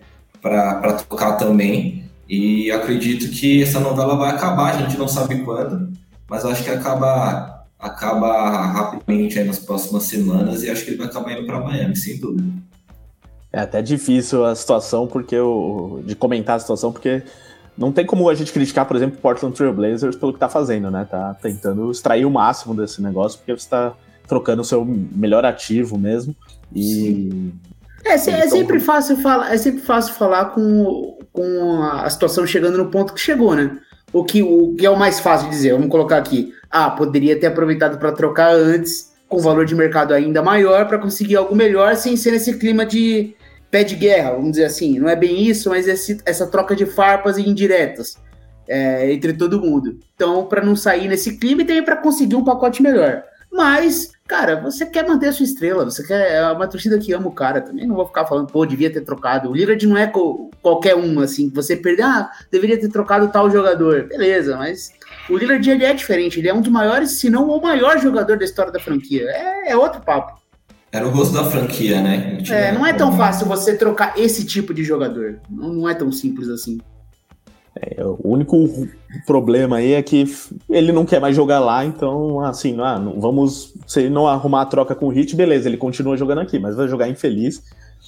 tocar também. E acredito que essa novela vai acabar, a gente não sabe quando, mas acho que acaba acaba rapidamente nas próximas semanas e acho que ele vai acabar indo para Miami, sem dúvida. É até difícil a situação porque eu, de comentar a situação porque não tem como a gente criticar, por exemplo, o Portland Trail Blazers pelo que tá fazendo, né? Tá tentando extrair o máximo desse negócio porque você tá trocando o seu melhor ativo mesmo. E. É, é, sempre fácil falar, é sempre fácil falar com, com a situação chegando no ponto que chegou, né? O que, o que é o mais fácil de dizer? Vamos colocar aqui. Ah, poderia ter aproveitado para trocar antes, com valor de mercado ainda maior, para conseguir algo melhor, sem ser nesse clima de pé de guerra, vamos dizer assim. Não é bem isso, mas esse, essa troca de farpas e indiretas é, entre todo mundo. Então, para não sair nesse clima e também para conseguir um pacote melhor. Mas, cara, você quer manter a sua estrela, você quer. É uma torcida que ama o cara também. Não vou ficar falando, pô, devia ter trocado. O Lillard não é co qualquer um, assim, você perder, ah, deveria ter trocado tal jogador. Beleza, mas o Lillard ele é diferente. Ele é um dos maiores, se não o maior jogador da história da franquia. É, é outro papo. Era o rosto da franquia, né? É, não é tão fácil você trocar esse tipo de jogador. Não, não é tão simples assim. É, o único problema aí é que ele não quer mais jogar lá, então, assim, ah, não, vamos. Se ele não arrumar a troca com o Hit, beleza, ele continua jogando aqui, mas vai jogar infeliz.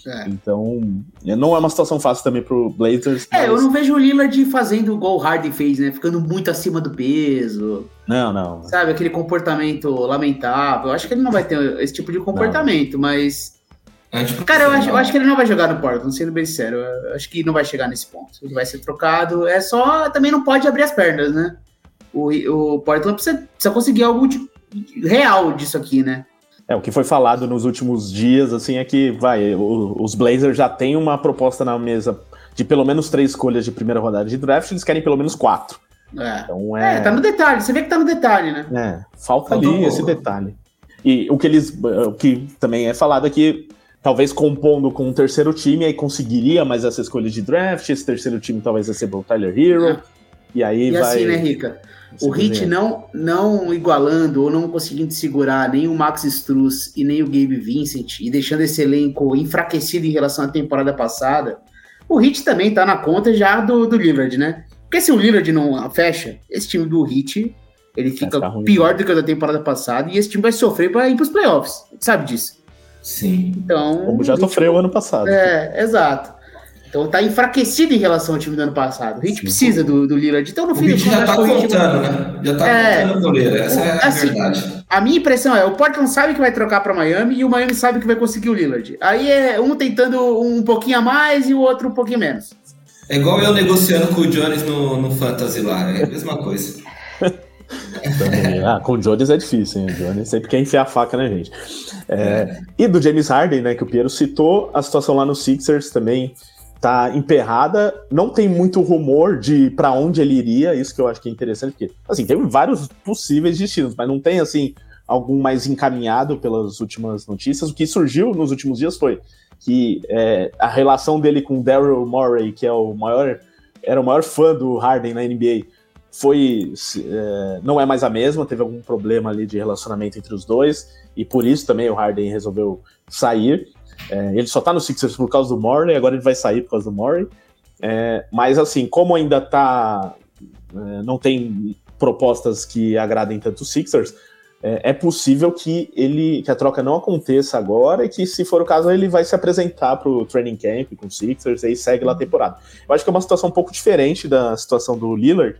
É. Então, não é uma situação fácil também pro Blazers. É, mas... eu não vejo o Lillard fazendo igual o Harden fez, né? Ficando muito acima do peso. Não, não. Sabe, aquele comportamento lamentável. Eu acho que ele não vai ter esse tipo de comportamento, não. mas Cara, eu acho, eu acho que ele não vai jogar no Portland, sendo bem sincero. Eu acho que não vai chegar nesse ponto. Ele vai ser trocado. É só. Também não pode abrir as pernas, né? O, o Portland precisa, precisa conseguir algo de, real disso aqui, né? É, o que foi falado nos últimos dias, assim, é que vai, o, os Blazers já têm uma proposta na mesa de pelo menos três escolhas de primeira rodada de draft, eles querem pelo menos quatro. É. Então, é... é, tá no detalhe, você vê que tá no detalhe, né? É, falta Faltou ali esse detalhe. E o que eles. O que também é falado aqui é talvez compondo com um terceiro time, aí conseguiria mais essa escolha de draft, esse terceiro time talvez receba o Tyler Hero, é. e aí e vai... assim, né, Rica? O Hit não, não igualando ou não conseguindo segurar nem o Max Struz e nem o Gabe Vincent e deixando esse elenco enfraquecido em relação à temporada passada, o Hit também tá na conta já do, do Lillard, né? Porque se o Lillard não fecha, esse time do Hit ele fica pior do que o da temporada passada e esse time vai sofrer para ir para os playoffs. Sabe disso? Sim. Então, Como já sofreu ano passado. É, exato. Então tá enfraquecido em relação ao time do ano passado. A gente Sim. precisa do, do Lillard. Então, no fim de já tá voltando, né? Já tá é, voltando o goleiro. Essa é a assim, verdade. A minha impressão é, o Portland sabe que vai trocar para Miami e o Miami sabe que vai conseguir o Lillard. Aí é um tentando um pouquinho a mais e o outro um pouquinho menos. É igual eu negociando com o Jones no, no Fantasy lá, é a mesma coisa. Ah, com o Jones é difícil, hein? O Jones sempre quer enfiar a faca na gente. É, e do James Harden, né, que o Piero citou, a situação lá no Sixers também tá emperrada. Não tem muito rumor de para onde ele iria, isso que eu acho que é interessante, porque, assim, tem vários possíveis destinos, mas não tem, assim, algum mais encaminhado pelas últimas notícias. O que surgiu nos últimos dias foi que é, a relação dele com Daryl Morey, que é o maior, era o maior fã do Harden na NBA, foi é, não é mais a mesma, teve algum problema ali de relacionamento entre os dois, e por isso também o Harden resolveu sair. É, ele só tá no Sixers por causa do Morley, agora ele vai sair por causa do Morley. É, mas assim, como ainda tá. É, não tem propostas que agradem tanto os Sixers, é, é, possível que ele que a troca não aconteça agora e que, se for o caso, ele vai se apresentar para o training camp com o Sixers e aí segue lá a temporada. Eu acho que é uma situação um pouco diferente da situação do Lillard,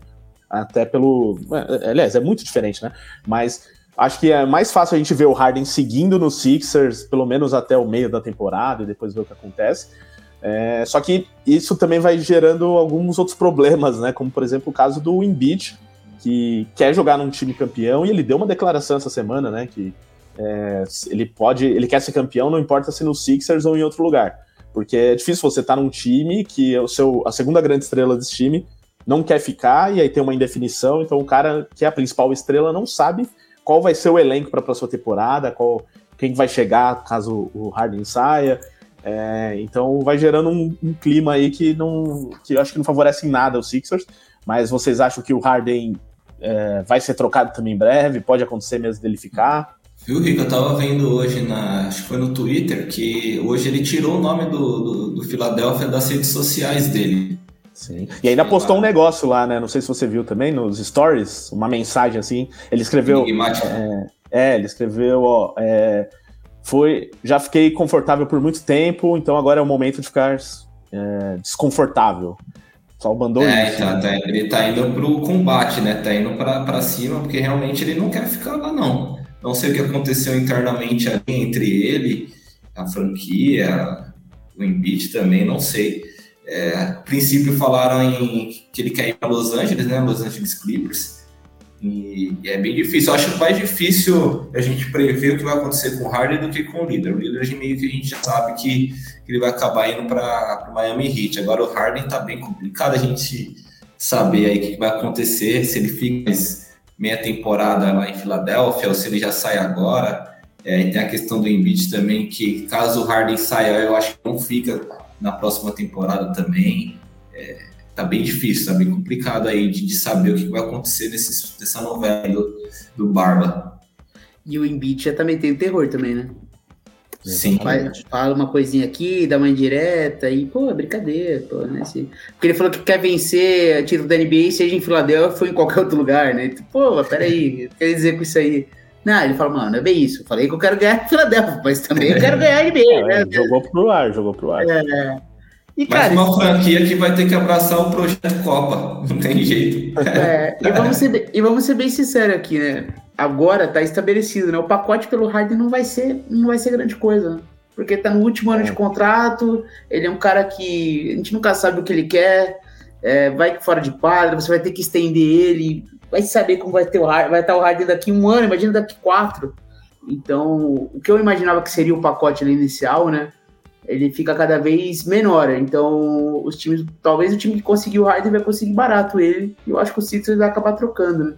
até pelo. É, aliás, é muito diferente, né? Mas acho que é mais fácil a gente ver o Harden seguindo no Sixers, pelo menos até o meio da temporada, e depois ver o que acontece. É, só que isso também vai gerando alguns outros problemas, né? Como, por exemplo, o caso do Embiid, que quer jogar num time campeão, e ele deu uma declaração essa semana, né? Que é, ele pode. Ele quer ser campeão, não importa se no Sixers ou em outro lugar. Porque é difícil você estar num time que o seu, a segunda grande estrela desse time não quer ficar e aí tem uma indefinição. Então o cara que é a principal estrela não sabe qual vai ser o elenco para a próxima temporada, qual quem vai chegar caso o Harden saia. É, então vai gerando um, um, clima aí que não que eu acho que não favorece em nada os Sixers. Mas vocês acham que o Harden é, vai ser trocado também em breve? Pode acontecer mesmo dele ficar? Viu, Rico? Eu tava vendo hoje, na, acho que foi no Twitter, que hoje ele tirou o nome do, do, do Philadelphia das redes sociais dele. Sim. E ainda postou um negócio lá, né? Não sei se você viu também nos stories, uma mensagem assim. Ele escreveu. É, é, ele escreveu, ó. É, foi. Já fiquei confortável por muito tempo, então agora é o momento de ficar é, desconfortável. Só mandou é, isso. Então, né? ele tá indo pro combate, né? Tá indo para cima, porque realmente ele não quer ficar lá, não. Não sei o que aconteceu internamente ali entre ele, a franquia, o Embiid também, não sei. É, a princípio falaram em que ele quer ir para Los Angeles, né? Los Angeles Clippers. E, e, é bem difícil. Eu acho mais difícil a gente prever o que vai acontecer com o Harden do que com o líder. O líder meio que a gente já sabe que, que ele vai acabar indo para o Miami Heat. Agora o Harden está bem complicado a gente saber aí o que vai acontecer, se ele fica meia temporada lá em Filadélfia ou se ele já sai agora. É, e tem a questão do Embiid também, que caso o Harden saia, eu acho que não fica na próxima temporada também. É, tá bem difícil, tá bem complicado aí de, de saber o que vai acontecer nesse, nessa novela do, do Barba. E o Embiid já também tem o terror também, né? Sim. Faz, fala uma coisinha aqui, dá uma indireta e, pô, é brincadeira, pô, né? Porque ele falou que quer vencer título da NBA, seja em Filadélfia ou em qualquer outro lugar, né? Então, pô, peraí, quer dizer com isso aí? Não, ele fala, mano, é bem isso. Eu falei que eu quero ganhar em Filadélfia, <laughs> mas também eu quero ganhar NBA, é, né? Jogou pro ar, jogou pro ar. É. E, cara, uma franquia que vai ter que abraçar o projeto Copa, <laughs> não tem jeito. É, e, vamos ser, e vamos ser bem sinceros aqui, né? agora está estabelecido, né? O pacote pelo Harden não vai ser, não vai ser grande coisa, né? Porque está no último ano de é. contrato, ele é um cara que a gente nunca sabe o que ele quer, é, vai fora de quadra, você vai ter que estender ele, vai saber como vai ter o vai estar o Harden daqui um ano, imagina daqui quatro. Então, o que eu imaginava que seria o pacote inicial, né? Ele fica cada vez menor. Então, os times, talvez o time que conseguiu o Harden vai conseguir barato ele. E eu acho que o Sixers vai acabar trocando, né?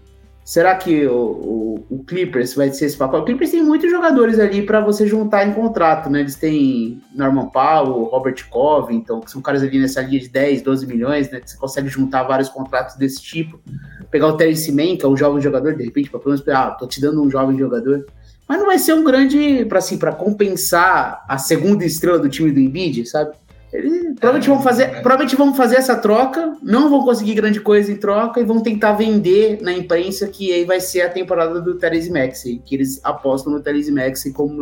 Será que o, o, o, Clippers vai ser esse pacote? O Clippers tem muitos jogadores ali para você juntar em contrato, né? Eles têm Norman Powell, Robert Covington, que são caras ali nessa linha de 10, 12 milhões, né? Que você consegue juntar vários contratos desse tipo. Pegar o Terence Mann, que é um jovem jogador, de repente, para pelo menos, ah, tô te dando um jovem jogador. Mas não vai ser um grande, para assim, para compensar a segunda estrela do time do Embiid, sabe? Eles provavelmente vão fazer, provavelmente vão fazer essa troca, não vão conseguir grande coisa em troca e vão tentar vender na imprensa que aí vai ser a temporada do Therese Maxey, que eles apostam no Therese Maxey como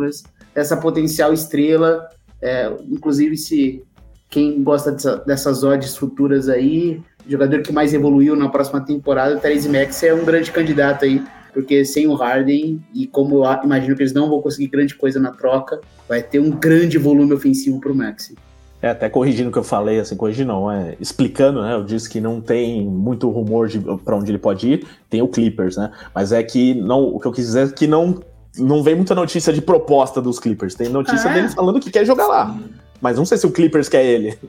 essa potencial estrela. É, inclusive, se quem gosta dessa, dessas odds futuras aí, jogador que mais evoluiu na próxima temporada, o Therese Maxey é um grande candidato aí, porque sem o Harden, e como eu imagino que eles não vão conseguir grande coisa na troca, vai ter um grande volume ofensivo para o Maxey. É, até corrigindo o que eu falei, assim, corrigindo não, é, explicando, né, eu disse que não tem muito rumor de para onde ele pode ir, tem o Clippers, né, mas é que não, o que eu quis dizer é que não, não vem muita notícia de proposta dos Clippers, tem notícia ah, é? deles falando que quer jogar lá, mas não sei se o Clippers quer ele. <laughs>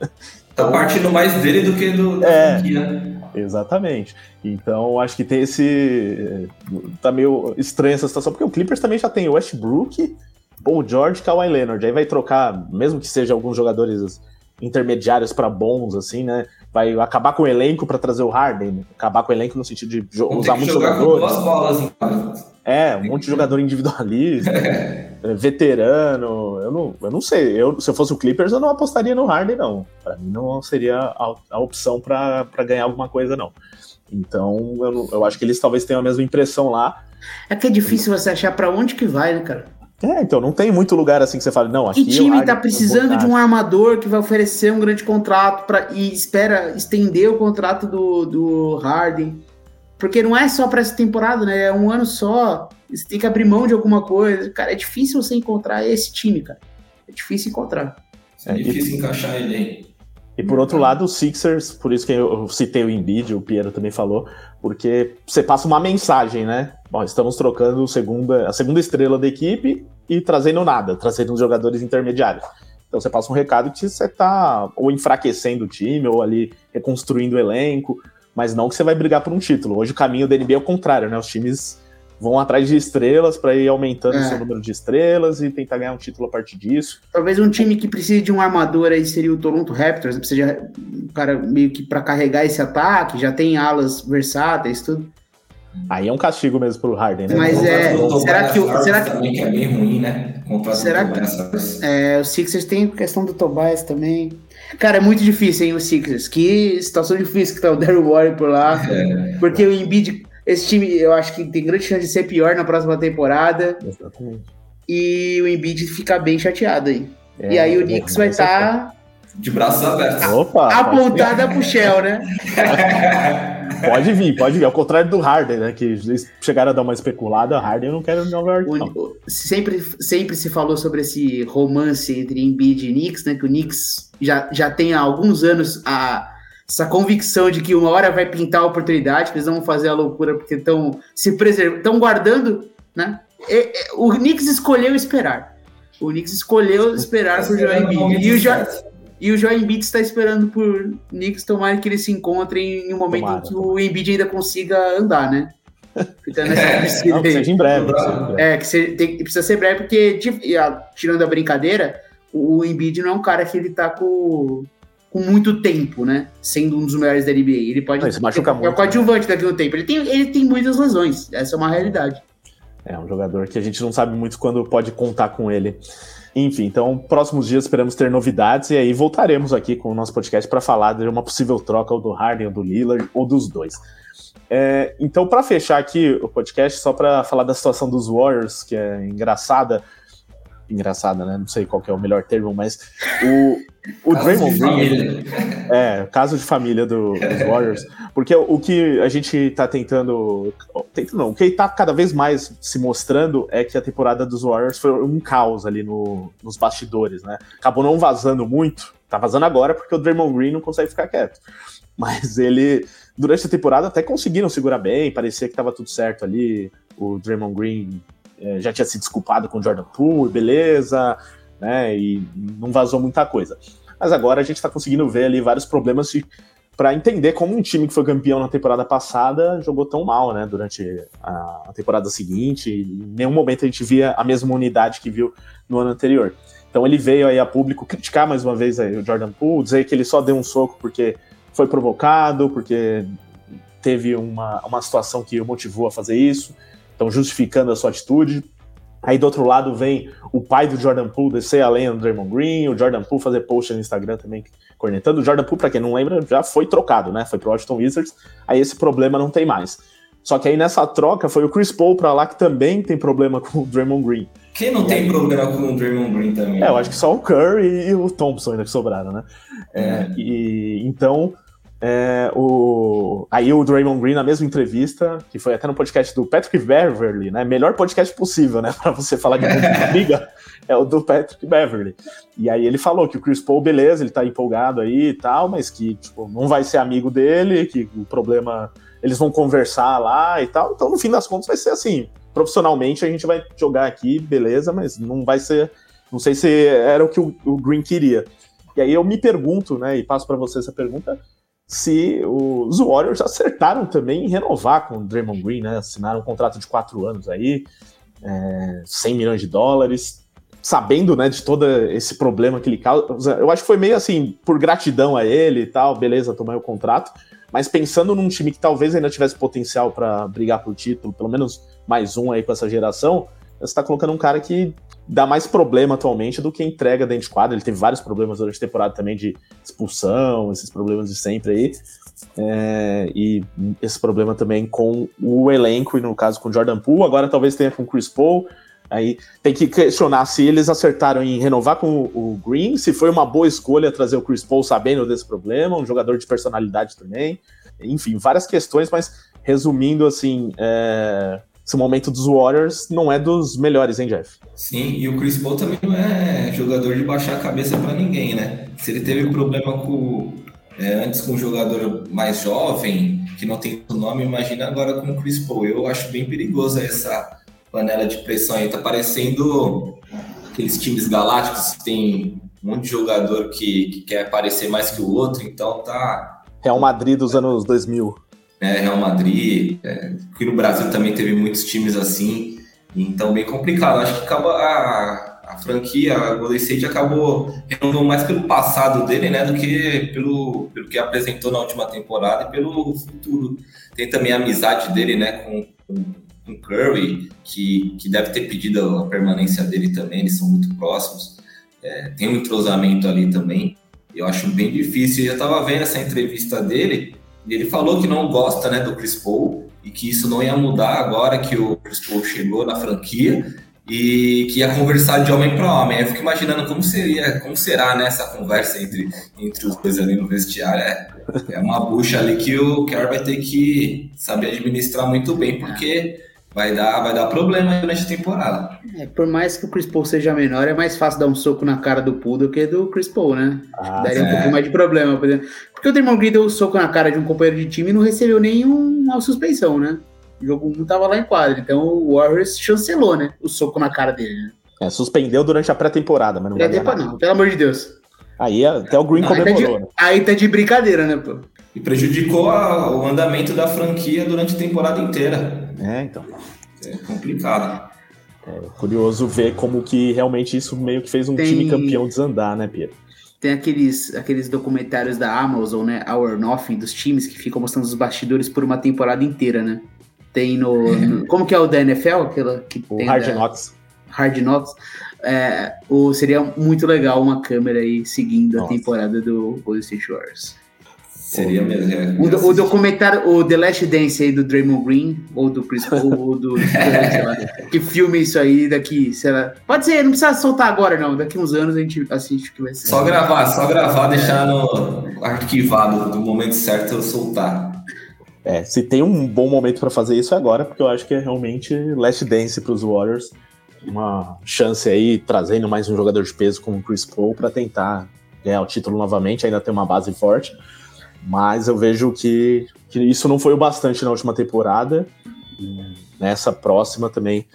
Tá partindo mais dele do que do, é, franquia. Exatamente. Então, acho que tem esse. Tá meio estranha essa situação, porque o Clippers também já tem o Westbrook, Paul George, Kawhi Leonard. Aí vai trocar, mesmo que seja alguns jogadores intermediários para bons, assim, né? Vai acabar com o elenco para trazer o Harden. Acabar com o elenco no sentido de usar muitos jogadores. Bolas, é, um monte de jogador individualista, <laughs> é, veterano. Eu não, eu não sei. Eu, se eu fosse o Clippers, eu não apostaria no Harden, não. Para mim, não seria a, a opção para ganhar alguma coisa, não. Então, eu, eu acho que eles talvez tenham a mesma impressão lá. É que é difícil você achar para onde que vai, né, cara? É, então não tem muito lugar assim que você fala, não, aqui. Que time tá precisando de um armador que vai oferecer um grande contrato pra, e espera estender o contrato do, do Harden? Porque não é só para essa temporada, né? É um ano só. Você tem que abrir mão de alguma coisa. Cara, é difícil você encontrar esse time, cara. É difícil encontrar. É, difícil e, encaixar ele aí. E por outro lado, o Sixers, por isso que eu citei o Embiid, o Piero também falou, porque você passa uma mensagem, né? Bom, estamos trocando segunda, a segunda estrela da equipe e trazendo nada, trazendo os jogadores intermediários. Então você passa um recado que você está ou enfraquecendo o time, ou ali reconstruindo o elenco, mas não que você vai brigar por um título. Hoje o caminho da NBA é o contrário, né? Os times vão atrás de estrelas para ir aumentando é. o seu número de estrelas e tentar ganhar um título a partir disso. Talvez um time que precise de um armador aí seria o Toronto Raptors, precisa de um cara meio que para carregar esse ataque, já tem alas versáteis, tudo. Aí é um castigo mesmo pro Harden, né? Mas é. Será que, o, será que. Também que é bem ruim, né? será que. É, o Sixers tem questão do Tobias também. Cara, é muito difícil, hein, o Sixers. Que situação difícil que tá o Daryl Warren por lá. <laughs> É. Porque o Embiid, esse time, eu acho que tem grande chance de ser pior na próxima temporada. Exatamente. E o Embiid fica bem chateado aí. É, e aí o Knicks vai estar. Tá de braços abertos. Opa! Apontada pro Shell, né? <laughs> <laughs> pode vir, pode vir. Ao contrário do Harden, né? Que eles chegaram a dar uma especulada, Harden eu não quero Nova York. Não. Sempre, sempre se falou sobre esse romance entre Embiid e Knicks, né? Que o Knicks já, já tem há alguns anos a, essa convicção de que uma hora vai pintar a oportunidade, que eles vão fazer a loucura porque estão se preservando, estão guardando, né? E, e, o Knicks escolheu esperar. O Knicks escolheu esperar por Joel Embiid. E o, jo e o Joel Embiid está esperando por Knicks tomar que eles se encontrem em um momento Tomara. em que o Embiid ainda consiga andar, né? Fica nessa é, não, seja em breve. É, que você tem, precisa ser breve, porque, tirando a brincadeira, o Embiid não é um cara que ele tá com, com muito tempo, né? Sendo um dos melhores da NBA. Ele pode. Não, machuca muito, é o coadjuvante né? daqui no tempo. Ele tem, ele tem muitas lesões. Essa é uma realidade. É um jogador que a gente não sabe muito quando pode contar com ele. Enfim, então, próximos dias esperamos ter novidades e aí voltaremos aqui com o nosso podcast para falar de uma possível troca ou do Harden ou do Lillard ou dos dois. É, então, para fechar aqui o podcast, só para falar da situação dos Warriors, que é engraçada, engraçada, né? Não sei qual é o melhor termo, mas o, o Draymond Green. É, caso de família do, dos Warriors. Porque o, o, que a gente tá tentando. Tentando não, o que tá cada vez mais se mostrando é que a temporada dos Warriors foi um caos ali no, nos bastidores, né? Acabou não vazando muito. Tá vazando agora porque o Draymond Green não consegue ficar quieto. Mas ele, durante a temporada, até conseguiram segurar bem, parecia que tava tudo certo ali. O Draymond Green já tinha se desculpado com o Jordan Poole, beleza, né? E não vazou muita coisa. Mas agora a gente está conseguindo ver ali vários problemas para entender como um time que foi campeão na temporada passada jogou tão mal, né? Durante a, temporada seguinte, em nenhum momento a gente via a mesma unidade que viu no ano anterior. Então ele veio aí a público criticar mais uma vez o Jordan Poole, dizer que ele só deu um soco porque foi provocado, porque teve uma, uma situação que o motivou a fazer isso estão justificando a sua atitude. Aí do outro lado vem o pai do Jordan Poole descer além do Draymond Green, o Jordan Poole fazer post no Instagram também cornetando. O Jordan Poole, para quem não lembra, já foi trocado, né? Foi pro Washington Wizards. Aí esse problema não tem mais. Só que aí nessa troca foi o Chris Paul para lá que também tem problema com o Draymond Green. Quem não tem problema com o Draymond Green também? É, eu acho que só o Curry e o Thompson ainda que sobraram, né? É. É, e então é, o... Aí o Draymond Green, na mesma entrevista, que foi até no podcast do Patrick Beverly, né? Melhor podcast possível, né? <laughs> Para você falar de briga, <laughs> é o do Patrick Beverly. E aí ele falou que o Chris Paul, beleza, ele tá empolgado aí e tal, mas que tipo, não vai ser amigo dele, que o problema. Eles vão conversar lá e tal. Então, no fim das contas, vai ser assim. Profissionalmente, a gente vai jogar aqui, beleza, mas não vai ser. Não sei se era o que o, o Green queria. E aí eu me pergunto, né? E passo para você essa pergunta se os Warriors acertaram também em renovar com o Draymond Green, né? Assinaram um contrato de quatro anos aí, é, 100 milhões de dólares, sabendo, né, de todo esse problema que ele causa. Eu acho que foi meio assim, por gratidão a ele e tal, beleza, tomar o contrato, mas pensando num time que talvez ainda tivesse potencial para brigar por título, pelo menos mais um aí com essa geração, você está colocando um cara que dá mais problema atualmente do que entrega dentro de quadra. Ele teve vários problemas durante a temporada também de expulsão, esses problemas de sempre aí. É, e esse problema também com o elenco, e no caso com o Jordan Poole, agora talvez tenha com o Chris Paul. Aí tem que questionar se eles acertaram em renovar com o Green, se foi uma boa escolha trazer o Chris Paul sabendo desse problema, um jogador de personalidade também. Enfim, várias questões, mas resumindo assim, é, esse momento dos Warriors não é dos melhores, hein, Jeff? Sim, e o Chris Paul também não é jogador de baixar a cabeça para ninguém, né? Se ele teve problema com é, antes com um jogador mais jovem, que não tem o nome, imagina agora com o Chris Paul. Eu acho bem perigosa essa panela de pressão aí. Tá parecendo aqueles times galácticos que tem um monte de jogador que, que quer aparecer mais que o outro, então tá. Real Madrid dos anos 2000. Né, Real Madrid, é, aqui no Brasil também teve muitos times assim, então bem complicado. Acho que acaba a, a franquia, a Golden State acabou renovando mais pelo passado dele, né, do que pelo, pelo que apresentou na última temporada e pelo futuro. Tem também a amizade dele, né, com, com, com Curry, que, que deve ter pedido a permanência dele também, eles são muito próximos. É, tem um entrosamento ali também. Eu acho bem difícil. Eu estava vendo essa entrevista dele ele falou que não gosta né, do Chris Paul e que isso não ia mudar agora que o Chris Paul chegou na franquia e que ia conversar de homem para homem. Eu fico imaginando como seria, como será né, essa conversa entre, entre os dois ali no vestiário. É, é uma bucha ali que o Kerr vai ter que saber administrar muito bem, porque vai dar, vai dar problema durante a temporada. É, por mais que o Chris Paul seja menor, é mais fácil dar um soco na cara do Poole do que do Chris Paul, né? Ah, Daria é. um pouquinho mais de problema, por exemplo. Porque o Draymond Green deu um soco na cara de um companheiro de time e não recebeu nenhuma suspensão, né? O jogo não tava lá em quadra, então o Warriors chancelou, né? O soco na cara dele, né? É, suspendeu durante a pré-temporada, mas não vai Pré não, pelo amor de Deus. Aí até o Green não, comemorou, aí tá, de, né? aí tá de brincadeira, né, pô? E prejudicou a, o andamento da franquia durante a temporada inteira. É, então. É complicado. É curioso ver como que realmente isso meio que fez um Tem... time campeão desandar, né, Pierre? Tem aqueles, aqueles documentários da Amazon, né? Our Nothing, dos times que ficam mostrando os bastidores por uma temporada inteira, né? Tem no. no como que é o da NFL? Aquela que o tem Hard da, Knocks. Hard Knocks. É, o, seria muito legal uma câmera aí seguindo Nossa. a temporada do Golden State Warriors. Seria mesmo. É, o, o, documentário, o The Last Dance aí do Draymond Green, ou do Chris Paul, ou do. <laughs> lá, que filme isso aí daqui, sei lá. Pode ser, não precisa soltar agora, não. Daqui uns anos a gente assiste o que vai ser. Só gravar, só gravar, deixar no arquivado do momento certo eu soltar. É, se tem um bom momento para fazer isso é agora, porque eu acho que é realmente Last Dance para os Warriors. Uma chance aí, trazendo mais um jogador de peso como o Chris Paul para tentar ganhar o título novamente, ainda tem uma base forte. Mas eu vejo que, que isso não foi o bastante na última temporada. nessa próxima também,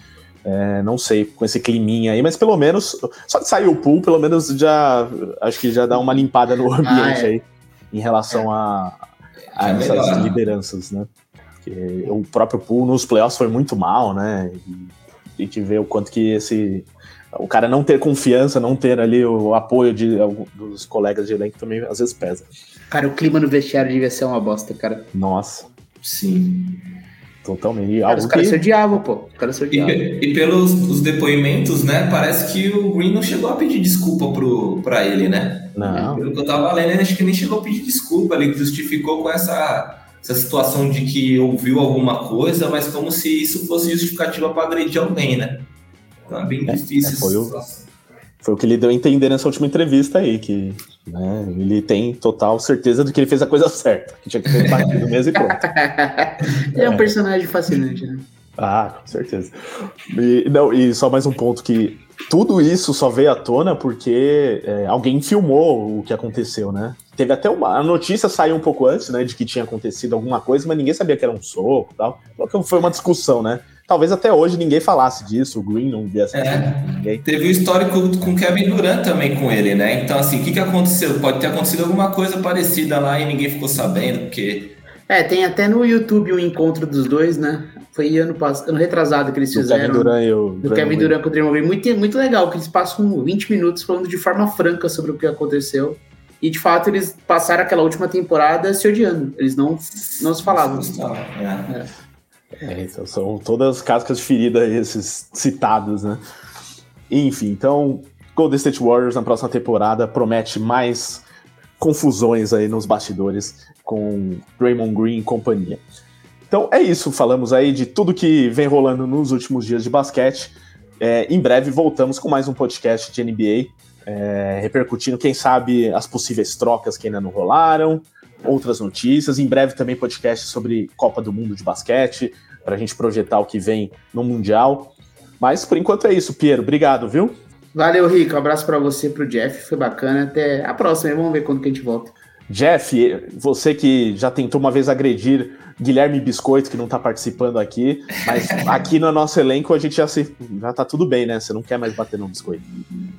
é, não sei, com esse climinha aí, mas pelo menos, só de sair o pool, pelo menos já acho que já dá uma limpada no <laughs> ambiente ah, é. aí em relação a, a essas lideranças, né? Porque o próprio pool nos playoffs foi muito mal, né? E, e ver o quanto que esse o cara não ter confiança, não ter ali o apoio de, dos colegas de elenco também às vezes pesa. Cara, o clima no vestiário devia ser uma bosta, cara. Nossa. Sim. Totalmente. Cara, os caras que... se odiavam, pô. Os caras se odiavam. E, e, pelos os depoimentos, né? Parece que o Green não chegou a pedir desculpa pro, pra ele, né? Não. Pelo que eu tava lendo, acho que nem chegou a pedir desculpa. Ele justificou com essa, essa situação de que ouviu alguma coisa, mas como se isso fosse justificativa para agredir alguém, né? Então é bem é, difícil. É, foi, o, foi o que ele deu a entender nessa última entrevista aí, que né, ele tem total certeza de que ele fez a coisa certa, que tinha que ter partido mesmo e pronto. ele <laughs> é um personagem fascinante, né? Ah, com certeza. E, não, e só mais um ponto que tudo isso só veio à tona porque é, alguém filmou o que aconteceu, né? Teve até uma. A notícia saiu um pouco antes, né? De que tinha acontecido alguma coisa, mas ninguém sabia que era um soco e tal. Foi uma discussão, né? Talvez até hoje ninguém falasse disso, o Green não viesse é, ninguém. Teve o histórico com Kevin Durant também com ele, né? Então, assim, o que, que aconteceu? Pode ter acontecido alguma coisa parecida lá e ninguém ficou sabendo, porque. É, tem até no YouTube um encontro dos dois, né? Foi ano passado, ano retrasado que eles do fizeram. Kevin Durant e o do Kevin Durant com o Draymond Green. Muito, muito legal, que eles passam 20 minutos falando de forma franca sobre o que aconteceu. E de fato eles passaram aquela última temporada se odiando. Eles não, não se falavam. É. É. É, então são todas cascas de ferida esses citados, né? Enfim, então Golden State Warriors na próxima temporada promete mais confusões aí nos bastidores com Draymond Green e companhia. Então é isso, falamos aí de tudo que vem rolando nos últimos dias de basquete. É, em breve voltamos com mais um podcast de NBA, é, repercutindo, quem sabe, as possíveis trocas que ainda não rolaram, outras notícias. Em breve também podcast sobre Copa do Mundo de basquete, para a gente projetar o que vem no Mundial. Mas por enquanto é isso, Piero. Obrigado, viu? Valeu, Rico. Um abraço para você, para o Jeff. Foi bacana. Até a próxima. Vamos ver quando que a gente volta. Jeff, você que já tentou uma vez agredir Guilherme Biscoito, que não está participando aqui, mas <laughs> aqui no nosso elenco a gente já, se, já tá tudo bem, né? Você não quer mais bater no biscoito.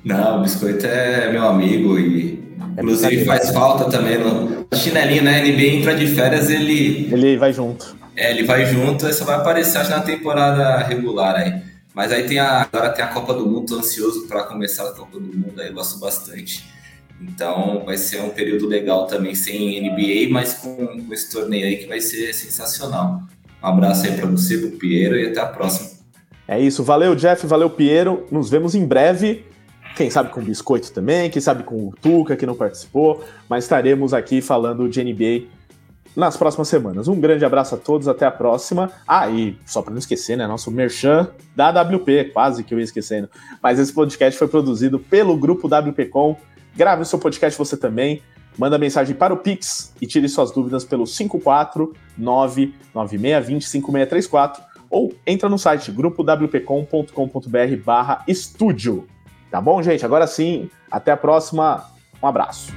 Não, o Biscoito é meu amigo e é inclusive faz falta também no chinelinho, né? NBA entra de férias, ele. Ele vai junto. É, ele vai junto, aí só vai aparecer acho, na temporada regular aí. Mas aí tem a, agora tem a Copa do Mundo, tô ansioso para começar a Copa do Mundo, aí eu gosto bastante. Então vai ser um período legal também sem NBA, mas com, com esse torneio aí que vai ser sensacional. Um abraço aí para você, pro Piero e até a próxima. É isso, valeu Jeff, valeu Piero, nos vemos em breve. Quem sabe com o Biscoito também, quem sabe com o Tuca que não participou, mas estaremos aqui falando de NBA nas próximas semanas. Um grande abraço a todos, até a próxima. Ah, e só para não esquecer, né, nosso merchan da WP, quase que eu ia esquecendo. Mas esse podcast foi produzido pelo grupo WPcom. Grave o seu podcast você também. Manda mensagem para o Pix e tire suas dúvidas pelo 54996205634 ou entra no site grupowpcom.com.br barra estúdio. Tá bom, gente? Agora sim, até a próxima. Um abraço.